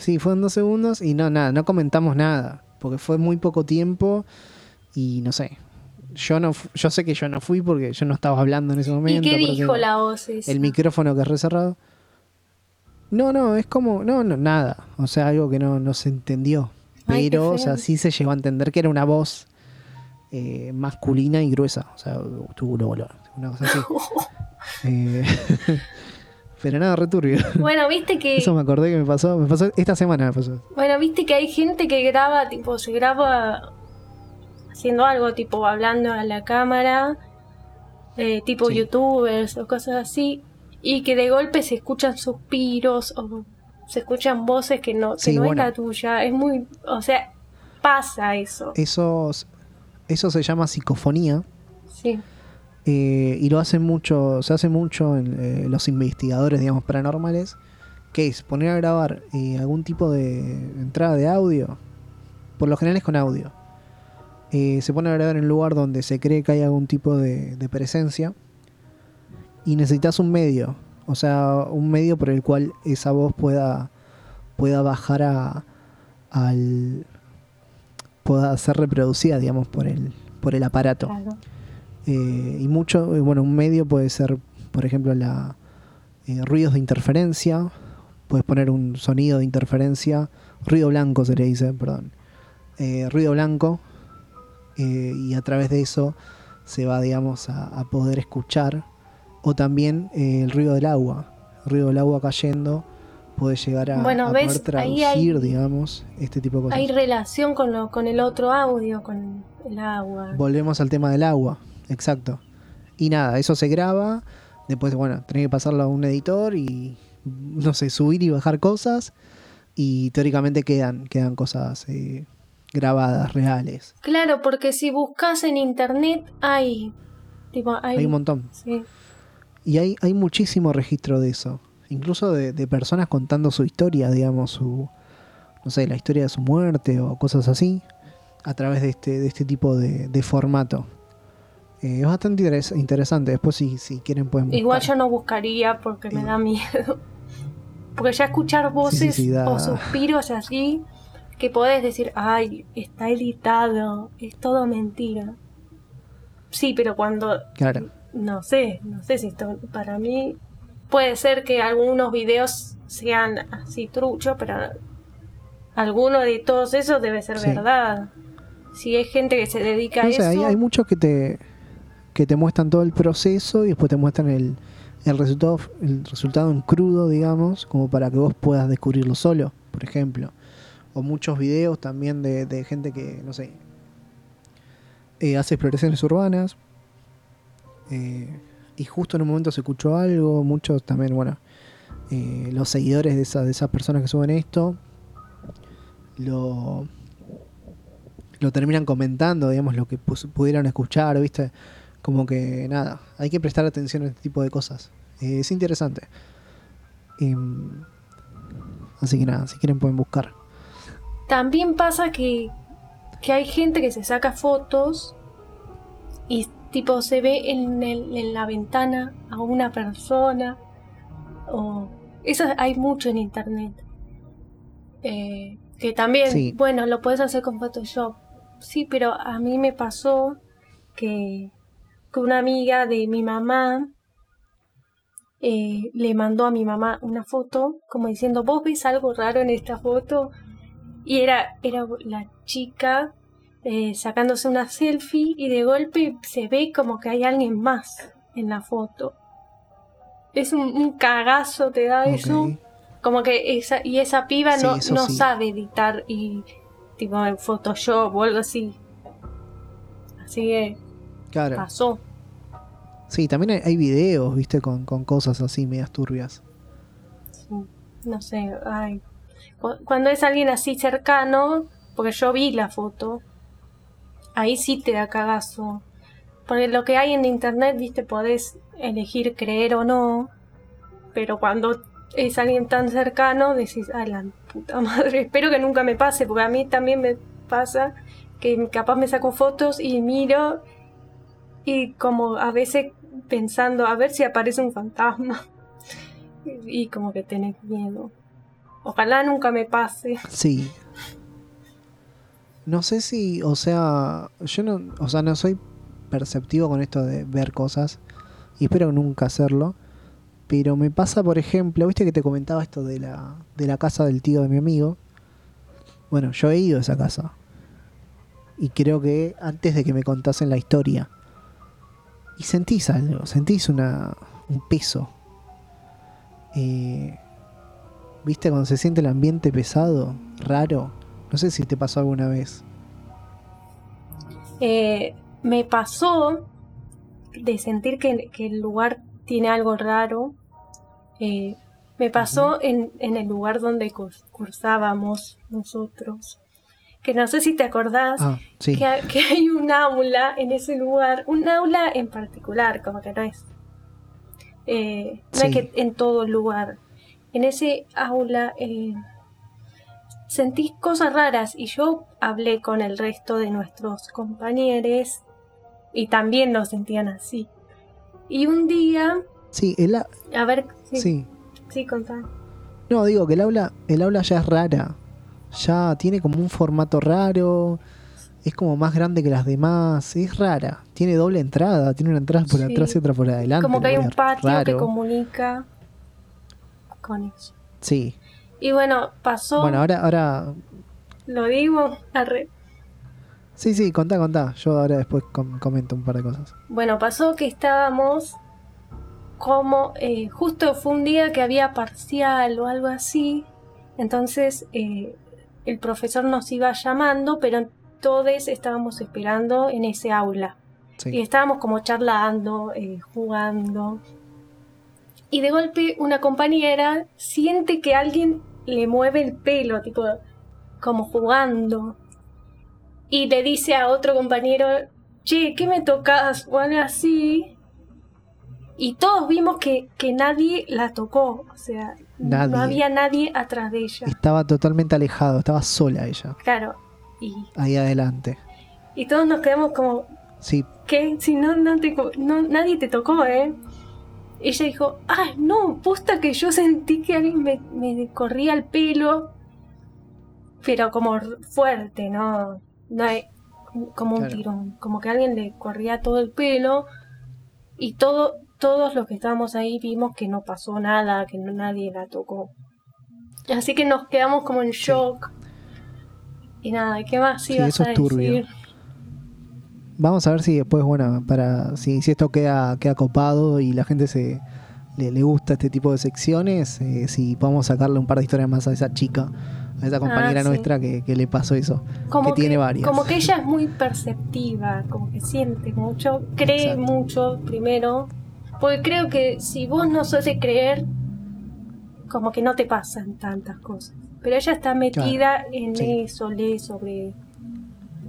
Sí, fueron dos segundos y no, nada, no comentamos nada. Porque fue muy poco tiempo y no sé. Yo no yo sé que yo no fui porque yo no estaba hablando en ese ¿Y momento. qué porque dijo la voz esa? El micrófono que es recerrado. No, no, es como. No, no, nada. O sea, algo que no, no se entendió. Ay, qué Pero, o sea, sí se llegó a entender que era una voz eh, masculina y gruesa. O sea, tuvo una cosa así. [laughs] Eh, [laughs] pero nada, returbio. [laughs] Bueno, viste que... Eso me acordé que me pasó. Me pasó esta semana me pasó. Bueno, viste que hay gente que graba, tipo, se graba haciendo algo, tipo, hablando a la cámara, eh, tipo Sí. youtubers o cosas así, y que de golpe se escuchan suspiros o se escuchan voces que no, que Sí, no bueno. es la tuya. Es muy, o sea, pasa eso. Eso, eso se llama psicofonía. Sí. Eh, y lo hacen mucho, se hace mucho en eh, los investigadores, digamos, paranormales, que es poner a grabar eh, algún tipo de entrada de audio, por lo general es con audio. Se pone a grabar en un lugar donde se cree que hay algún tipo de, presencia y necesitas un medio, o sea, un medio por el cual esa voz pueda, pueda bajar a, al pueda ser reproducida, digamos, por el, por el aparato. Eh, y mucho, eh, bueno, un medio puede ser, por ejemplo, la eh, ruidos de interferencia. Puedes poner un sonido de interferencia, ruido blanco se le dice, perdón. Eh, ruido blanco. y a través de eso se va, digamos, a, a poder escuchar. O también el ruido del agua. El ruido del agua cayendo puede llegar a, Bueno, a ¿ves? poder traducir, hay- digamos, este tipo de cosas. Hay relación con, lo, con el otro audio, con el agua. Volvemos al tema del agua, exacto. Y nada, eso se graba, después, bueno, tenés que pasarlo a un editor y, no sé, subir y bajar cosas y teóricamente quedan, quedan cosas eh, grabadas, reales. Claro, porque si buscas en internet hay... Tipo, hay, Hay un montón. Sí. Y hay, hay muchísimo registro de eso, incluso de, de personas contando su historia, digamos, su, no sé, la historia de su muerte o cosas así, a través de este, de este tipo de, de formato. Eh, es bastante interes- interesante. Después, si, si quieren, pueden Igual buscar. yo no buscaría porque me da miedo. [laughs] Porque ya escuchar voces sí, da- o suspiros así, que podés decir, ay, está editado, es todo mentira. Sí, pero cuando, Claro. no sé, no sé si esto para mí puede ser que algunos videos sean así truchos, pero alguno de todos esos debe ser verdad. Si hay gente que se dedica a No sé, eso, hay, hay muchos que te, que te muestran todo el proceso y después te muestran el, el resultado el resultado en crudo, digamos, como para que vos puedas descubrirlo solo, por ejemplo. O muchos videos también de, de gente que, no sé, eh, hace exploraciones urbanas eh, y justo en un momento se escuchó algo, muchos también, bueno, eh, los seguidores de, esa- de esas personas que suben esto lo, lo terminan comentando, digamos, lo que pudieron escuchar, ¿viste? Como que nada, hay que prestar atención a este tipo de cosas. Eh, es interesante. Em, así que nada, si quieren pueden buscar. También pasa que, que hay gente que se saca fotos y tipo se ve en, el- en la ventana a una persona. O eso hay mucho en internet. Eh, que también, Sí. bueno, lo puedes hacer con Photoshop. Sí, pero a mí me pasó que, que una amiga de mi mamá eh, le mandó a mi mamá una foto como diciendo, ¿vos ves algo raro en esta foto? Y era, era la chica eh, sacándose una selfie y de golpe se ve como que hay alguien más en la foto. Es un, un cagazo, te da eso. Ok. Como que esa, y esa piba Sí, no, eso no sí. sabe editar y tipo en Photoshop o algo así. Así que Claro. pasó. Sí, también hay, hay videos, viste, con, con cosas así medias turbias. Sí, No sé, ay. Cu- Cuando es alguien así cercano, porque yo vi la foto, ahí sí te da cagazo. Porque lo que hay en internet, viste, podés elegir creer o no, pero cuando es alguien tan cercano, decís, a la puta madre, [laughs] espero que nunca me pase, porque a mí también me pasa que capaz me saco fotos y miro y como a veces pensando a ver si aparece un fantasma [laughs] y como que tenés miedo. Ojalá nunca me pase. Sí. No sé si, o sea, yo no, o sea, no soy perceptivo con esto de ver cosas y espero nunca hacerlo, pero me pasa, por ejemplo, viste que te comentaba esto de la de la casa del tío de mi amigo. Bueno, yo he ido a esa casa. Y creo que antes de que me contasen la historia. Y sentís algo, sentís una un peso. Eh, ¿Viste cuando se siente el ambiente pesado, raro? No sé si te pasó alguna vez. Eh, me pasó de sentir que, que el lugar tiene algo raro. Eh, me pasó en, en el lugar donde curs- cursábamos nosotros. Que no sé si te acordás Ah, sí. que, ha- que hay un aula en ese lugar, un aula en particular, como que no es. eh, no es que en todo lugar. En ese aula eh, sentí cosas raras y yo hablé con el resto de nuestros compañeros y también lo sentían así. Y un día, Sí, el a- a ver, sí, sí, sí. contá. No, digo que el aula, el aula ya es rara. Ya tiene como un formato raro. Es como más grande que las demás. Es rara. Tiene doble entrada. Tiene una entrada por Sí. atrás y otra por adelante. Como que hay un patio que comunica con eso. Sí. Y bueno, pasó, Bueno, ahora, ahora. lo digo. Sí, sí, contá, contá. Yo ahora después com- comento un par de cosas. Bueno, pasó que estábamos como, eh, justo fue un día que había parcial o algo así, entonces eh, el profesor nos iba llamando, pero todos estábamos esperando en ese aula. Sí. Y estábamos como charlando, eh, jugando. Y de golpe una compañera siente que alguien le mueve el pelo, tipo, como jugando. Y le dice a otro compañero, che, ¿qué me tocas? O algo así. Y todos vimos que, que nadie la tocó. O sea, Nadie. no había nadie atrás de ella. Estaba totalmente alejado. Estaba sola ella. Claro. Y, Ahí adelante. y todos nos quedamos como, Sí, ¿Qué? Si no, no te, no, nadie te tocó, ¿eh? Ella dijo, ah, no, posta que yo sentí que alguien me, me corría el pelo, pero como fuerte, ¿no? no hay- como un tirón, como que alguien le corría todo el pelo y todo, todos los que estábamos ahí vimos que no pasó nada, que no, nadie la tocó. Así que nos quedamos como en shock. Y nada, ¿qué más Sí, ibas eso a es turbio. decir? Vamos a ver si después, bueno, para si, si esto queda, queda copado y la gente se le, le gusta este tipo de secciones, eh, si podemos sacarle un par de historias más a esa chica, a esa compañera Ah, sí. nuestra que, que le pasó eso. como que tiene varias. Como que ella es muy perceptiva, como que siente mucho, cree Exacto. mucho primero. Porque creo que si vos no sos de creer, como que no te pasan tantas cosas. Pero ella está metida en sí. eso, lee sobre,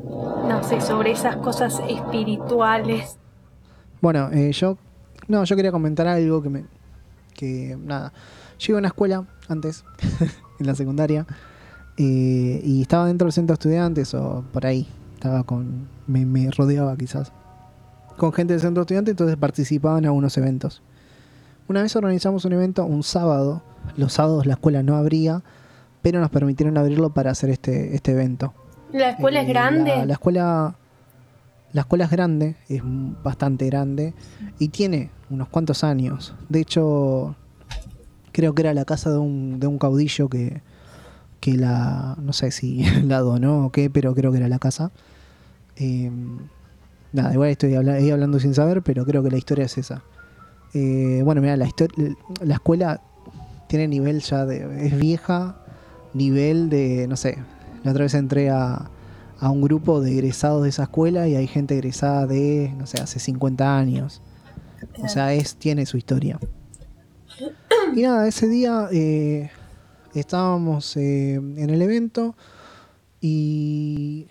no sé, sobre esas cosas espirituales. Bueno, eh, yo no, yo quería comentar algo que me que nada. Yo iba a una escuela antes [laughs] en la secundaria eh, y estaba dentro del centro de estudiantes o por ahí. Estaba con me, me rodeaba quizás con gente del centro de estudiantes, entonces participaba en algunos eventos. Una vez organizamos un evento un sábado. Los sábados la escuela no abría, pero nos permitieron abrirlo para hacer este este evento. La escuela Eh, es grande. La, la escuela. La escuela es grande, es bastante grande y tiene unos cuantos años. De hecho, creo que era la casa de un, de un caudillo que, que la. No sé si [laughs] la donó o qué, pero creo que era la casa. Eh, nada, igual estoy habla- ahí hablando sin saber, pero creo que la historia es esa. Eh, bueno, mira, la escuela tiene nivel ya de. es vieja, nivel de. no sé. La otra vez entré a, a un grupo de egresados de esa escuela y hay gente egresada de, no sé, hace 50 años. O sea, es, tiene su historia. Y nada, ese día eh, estábamos eh, en el evento y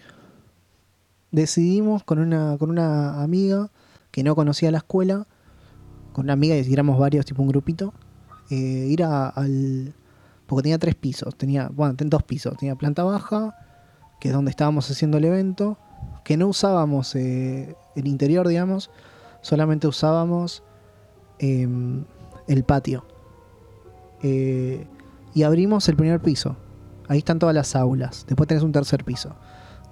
decidimos con una, con una amiga que no conocía la escuela, con una amiga y éramos varios, tipo un grupito, eh, ir a- al... Porque tenía tres pisos, tenía, bueno, ten- dos pisos, tenía planta baja, que es donde estábamos haciendo el evento, que no usábamos eh, el interior, digamos, solamente usábamos em, el patio. Eh, y abrimos el primer piso. Ahí están todas las aulas. Después tenés un tercer piso.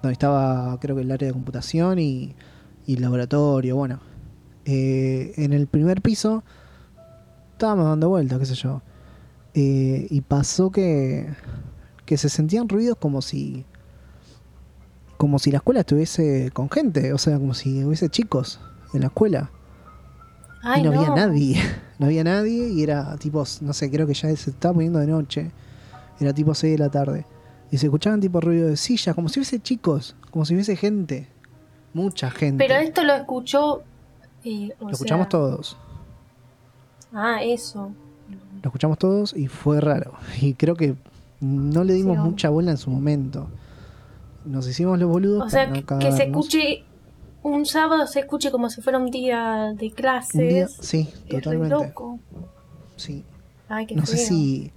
Donde estaba, creo que el área de computación y, y laboratorio. Bueno. Eh, en el primer piso estábamos dando vueltas, qué sé yo. Eh, y pasó que, que se sentían ruidos como si. Como si la escuela estuviese con gente. O sea, como si hubiese chicos en la escuela Ay, y no, había nadie. [laughs] No había nadie y era tipo, no sé, creo que ya se estaba poniendo de noche. Era tipo 6 de la tarde. Y se escuchaban tipo ruido de sillas, como si hubiese chicos, como si hubiese gente. Mucha gente. Pero esto lo escuchó. eh, o Lo escuchamos todos. Ah, eso. Lo escuchamos todos y fue raro. [laughs] Y creo que no le dimos Sí, mucha bola en su momento. Nos hicimos los boludos. O sea, no que, se escuche. Un sábado se escuche como si fuera un día de clases. Día, sí, totalmente. loco. Sí. Ay, qué no sé si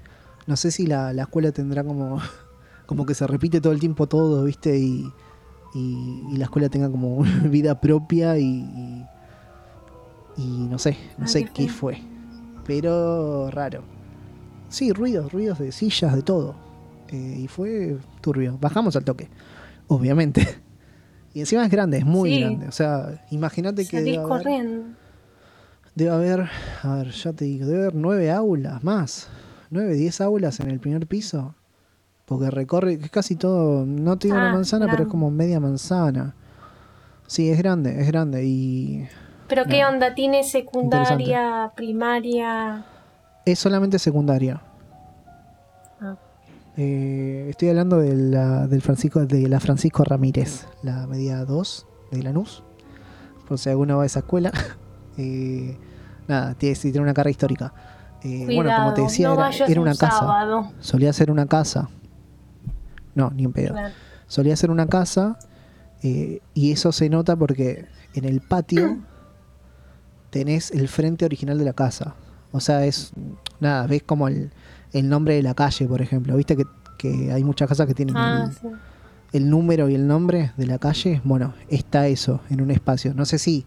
no sé si la, la escuela tendrá como como que se repite todo el tiempo todo viste y, y, y la escuela tenga como una [laughs] vida propia y, y, no sé no Ay, sé qué fue pero raro sí ruidos ruidos de sillas de todo Eh, y fue turbio bajamos al toque obviamente [laughs] y encima es grande es muy Sí. grande o sea imagínate que debe haber-. Debe haber, a ver, ya te digo, debe haber nueve aulas más. Nueve, diez aulas en el primer piso. Porque recorre, casi todo, no te digo una Ah, manzana, pero es como media manzana. Sí, es grande, es grande. Y Pero qué onda, tiene secundaria, primaria. es solamente secundaria. Ah. Eh, estoy hablando de la, del Francisco, de la Francisco Ramírez, la media 2 de Lanús. Por si alguno va a esa escuela. [laughs] Eh, nada, tiene, tiene una carga histórica. Eh, Cuidado, bueno, como te decía, no era, un una casa. sábado. Solía ser una casa. No, ni en pedo. Claro. Solía ser una casa eh, y eso se nota porque en el patio tenés el frente original de la casa. O sea, es nada, ves como el, el nombre de la calle, por ejemplo. Viste que, que hay muchas casas que tienen Ah, el, sí. el número y el nombre de la calle. Bueno, está eso en un espacio. No sé si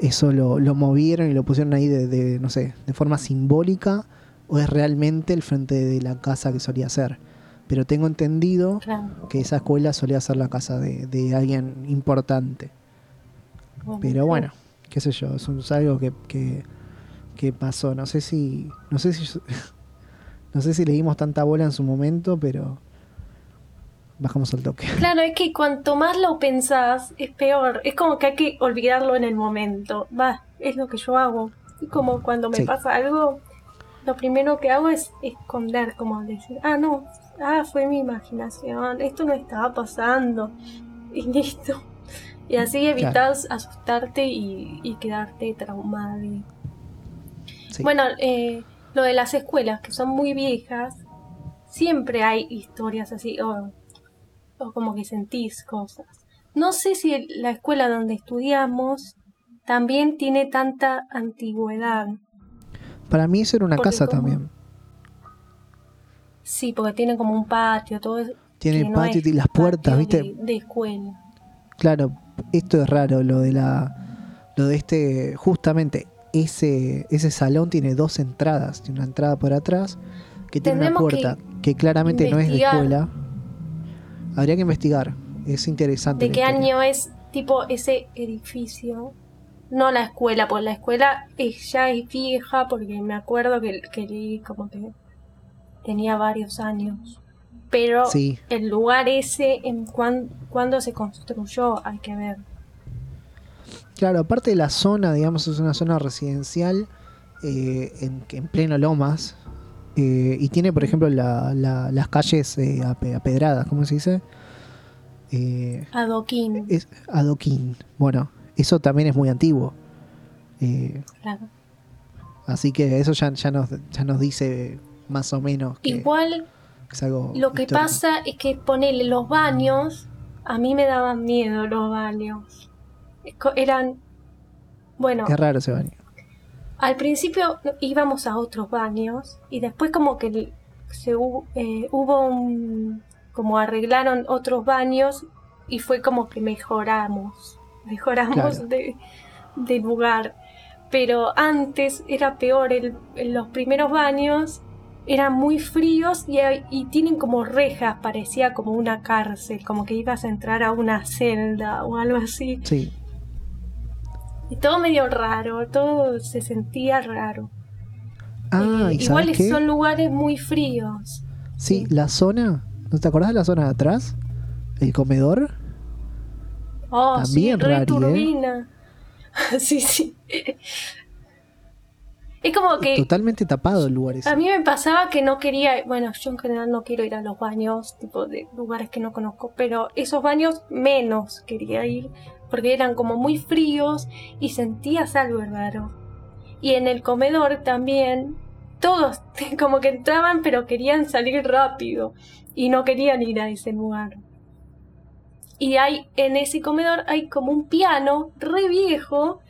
eso lo, lo movieron y lo pusieron ahí de, de, no sé, de forma simbólica o es realmente el frente de la casa que solía ser. Pero tengo entendido Claro. que esa escuela solía ser la casa de, de alguien importante. Pero bueno, qué sé yo, es, un- es algo que, que, que pasó. No sé si. No sé si. [laughs] No sé si le dimos tanta bola en su momento, pero. Bajamos al toque. [laughs] Claro, es que cuanto más lo pensás, es peor. Es como que hay que olvidarlo en el momento. Va, es lo que yo hago. Es como cuando me Sí. pasa algo, lo primero que hago es esconder, como decir, ah, no, ah, fue mi imaginación, esto no estaba pasando. Y listo. Y así evitas asustarte y, y quedarte traumado. Sí. Bueno, eh, lo de las escuelas, que son muy viejas, siempre hay historias así, o, o como que sentís cosas. No sé si la escuela donde estudiamos también tiene tanta antigüedad. Para mí eso era una Porque casa como- también. Sí, porque tiene como un patio, todo eso. No patio y las puertas, ¿viste? De, de escuela. Claro, esto es raro, lo de la. Lo de este. Justamente, ese, ese salón tiene dos entradas. Tiene una entrada por atrás que tiene una que puerta que, claramente no es de escuela. Habría que investigar. Es interesante. ¿De qué historia. año es tipo ese edificio? No la escuela, pues la escuela es, ya es vieja porque me acuerdo que, que leí como que tenía varios años. pero Sí. el lugar ese, en cuan- cuándo se construyó, hay que ver. Claro, aparte de la zona, digamos, es una zona residencial eh, en, en pleno Lomas. eh, y tiene, por ejemplo, la- la- las calles eh, ape- apedradas, ¿cómo se dice? Eh, Adoquín, es adoquín. Bueno, eso también es muy antiguo. Eh, claro. así que eso ya, ya, nos, ya nos dice más o menos que, Igual que es algo. lo que histórico. pasa es que ponele los baños, a mí me daban miedo los baños. Eran, bueno, Es raro ese baño. al principio íbamos a otros baños y después como que se eh, hubo un, como arreglaron otros baños y fue como que mejoramos, mejoramos Claro. de, de lugar. Pero antes era peor, el- en los primeros baños eran muy fríos y, tienen como rejas, parecía como una cárcel, como que ibas a entrar a una celda o algo así. Sí. Y todo medio raro, todo se sentía raro. Ah, Eh, ¿y igual sabes qué? son lugares muy fríos. Sí, la zona. ¿No te acordás de la zona de atrás? El comedor. Oh, También sí, rari, ¿eh? [laughs] sí, sí. Es como que Totalmente tapado el lugar ese. a mí me pasaba que no quería, bueno, yo en general no quiero ir a los baños, tipo de lugares que no conozco, pero esos baños menos quería ir, porque eran como muy fríos y sentías algo raro. Y en el comedor también, todos [laughs] como que entraban pero querían salir rápido y no querían ir a ese lugar. Y hay, en ese comedor hay como un piano re viejo,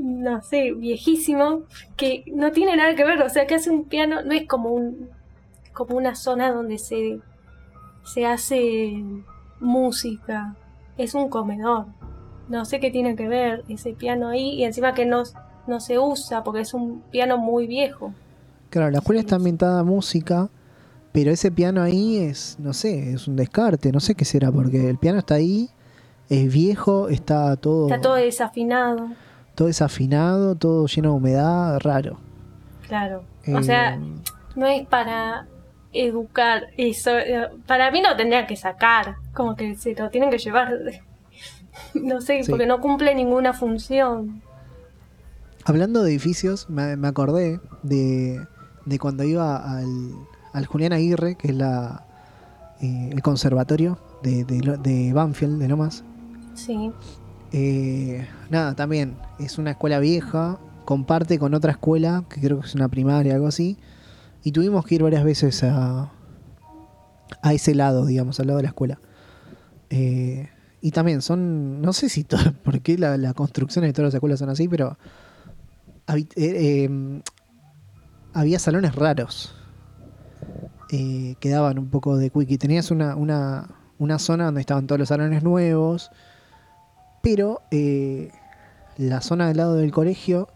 no sé, viejísimo, que no tiene nada que ver, o sea que hace un piano, no es como un como una zona donde se, se hace música, es un comedor. No sé qué tiene que ver ese piano ahí y encima que no, no se usa porque es un piano muy viejo. Claro, la escuela está ambientada a música, pero ese piano ahí es, no sé, es un descarte, no sé qué será, porque el piano está ahí, es viejo, está todo, Está todo desafinado, todo desafinado, todo lleno de humedad, raro. claro. O sea, Eh, no es para educar eso. eh, Para mí no tendrían que sacar, como que se lo tienen que llevar. [laughs] No sé, Sí. porque no cumple ninguna función. Hablando de edificios, me, me acordé de, de cuando iba al, al Julián Aguirre, que es la, eh, el conservatorio de, de, Lo- de Banfield, de Lomas. Sí. Eh, nada, también es una escuela vieja, comparte con otra escuela, que creo que es una primaria, algo así. Y tuvimos que ir varias veces a, a ese lado, digamos, al lado de la escuela. Eh, y también son, no sé si todo, [laughs] por qué la, construcción de todas las escuelas son así, pero eh, eh, había salones raros que daban un poco de quickie. Tenías una, una, una zona donde estaban todos los salones nuevos, pero eh, la zona del lado del colegio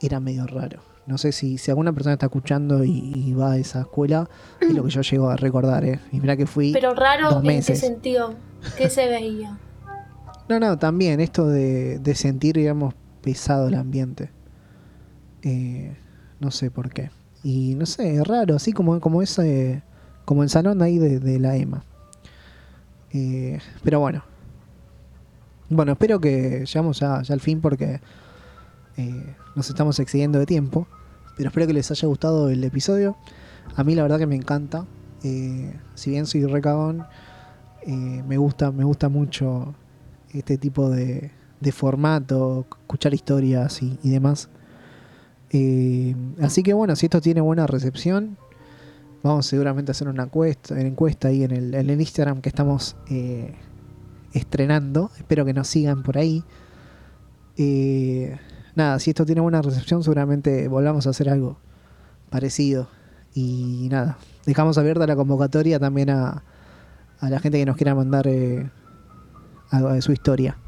era medio raro. No sé si, si alguna persona está escuchando y, y va a esa escuela, es lo que yo llego a recordar, ¿eh? Y mira que fui Pero raro dos en qué meses. sentido, ¿qué se veía? [laughs] No, no, también esto de, de sentir, digamos, pesado el ambiente. Eh, no sé por qué. Y no sé, es raro, así como, como ese, como el salón ahí de, de la EMA. Eh, pero bueno. Bueno, espero que llegamos ya, al fin porque eh, nos estamos excediendo de tiempo. Pero espero que les haya gustado el episodio. A mí la verdad que me encanta. Eh, si bien soy recagón, eh, me gusta, me gusta mucho este tipo de, formato, escuchar historias y, demás. Eh, así que bueno, si esto tiene buena recepción, vamos seguramente a hacer una encuesta, una encuesta ahí en el, Instagram que estamos estrenando. Espero que nos sigan por ahí. Eh, nada, si esto tiene buena recepción, seguramente volvamos a hacer algo parecido. Y nada, dejamos abierta la convocatoria también a, a la gente que nos quiera mandar eh, algo de su historia.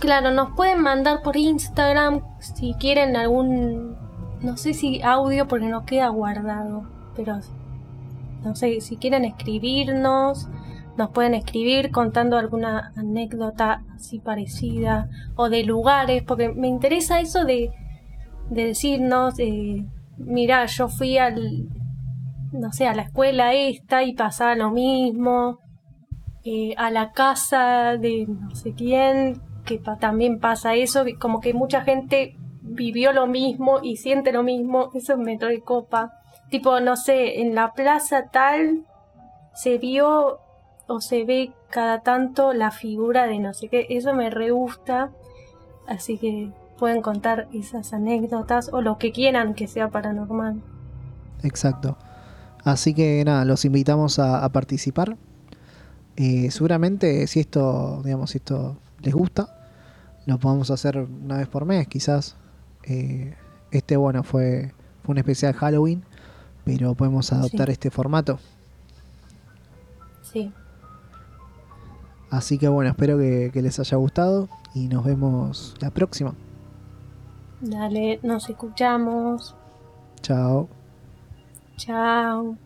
Claro, nos pueden mandar por Instagram si quieren algún, no sé si audio porque no queda guardado, pero no sé, si quieren escribirnos, nos pueden escribir contando alguna anécdota así parecida o de lugares, porque me interesa eso de, de decirnos, eh, mira, yo fui al, no sé, a la escuela esta y pasaba lo mismo, eh, a la casa de no sé quién, que también pasa eso, como que mucha gente vivió lo mismo y siente lo mismo, eso me recopa. Tipo, no sé, en la plaza tal se vio o se ve cada tanto la figura de no sé qué, eso me re gusta, así que pueden contar esas anécdotas o lo que quieran que sea paranormal. Exacto. Así que nada, los invitamos a, a participar. Eh, seguramente si esto, digamos, si esto les gusta, lo podemos hacer una vez por mes, quizás. Eh, este, bueno, fue, fue un especial Halloween, pero podemos adoptar Sí. este formato. Sí. Así que bueno, espero que, que les haya gustado y nos vemos la próxima. Dale, nos escuchamos. Chao. Chao.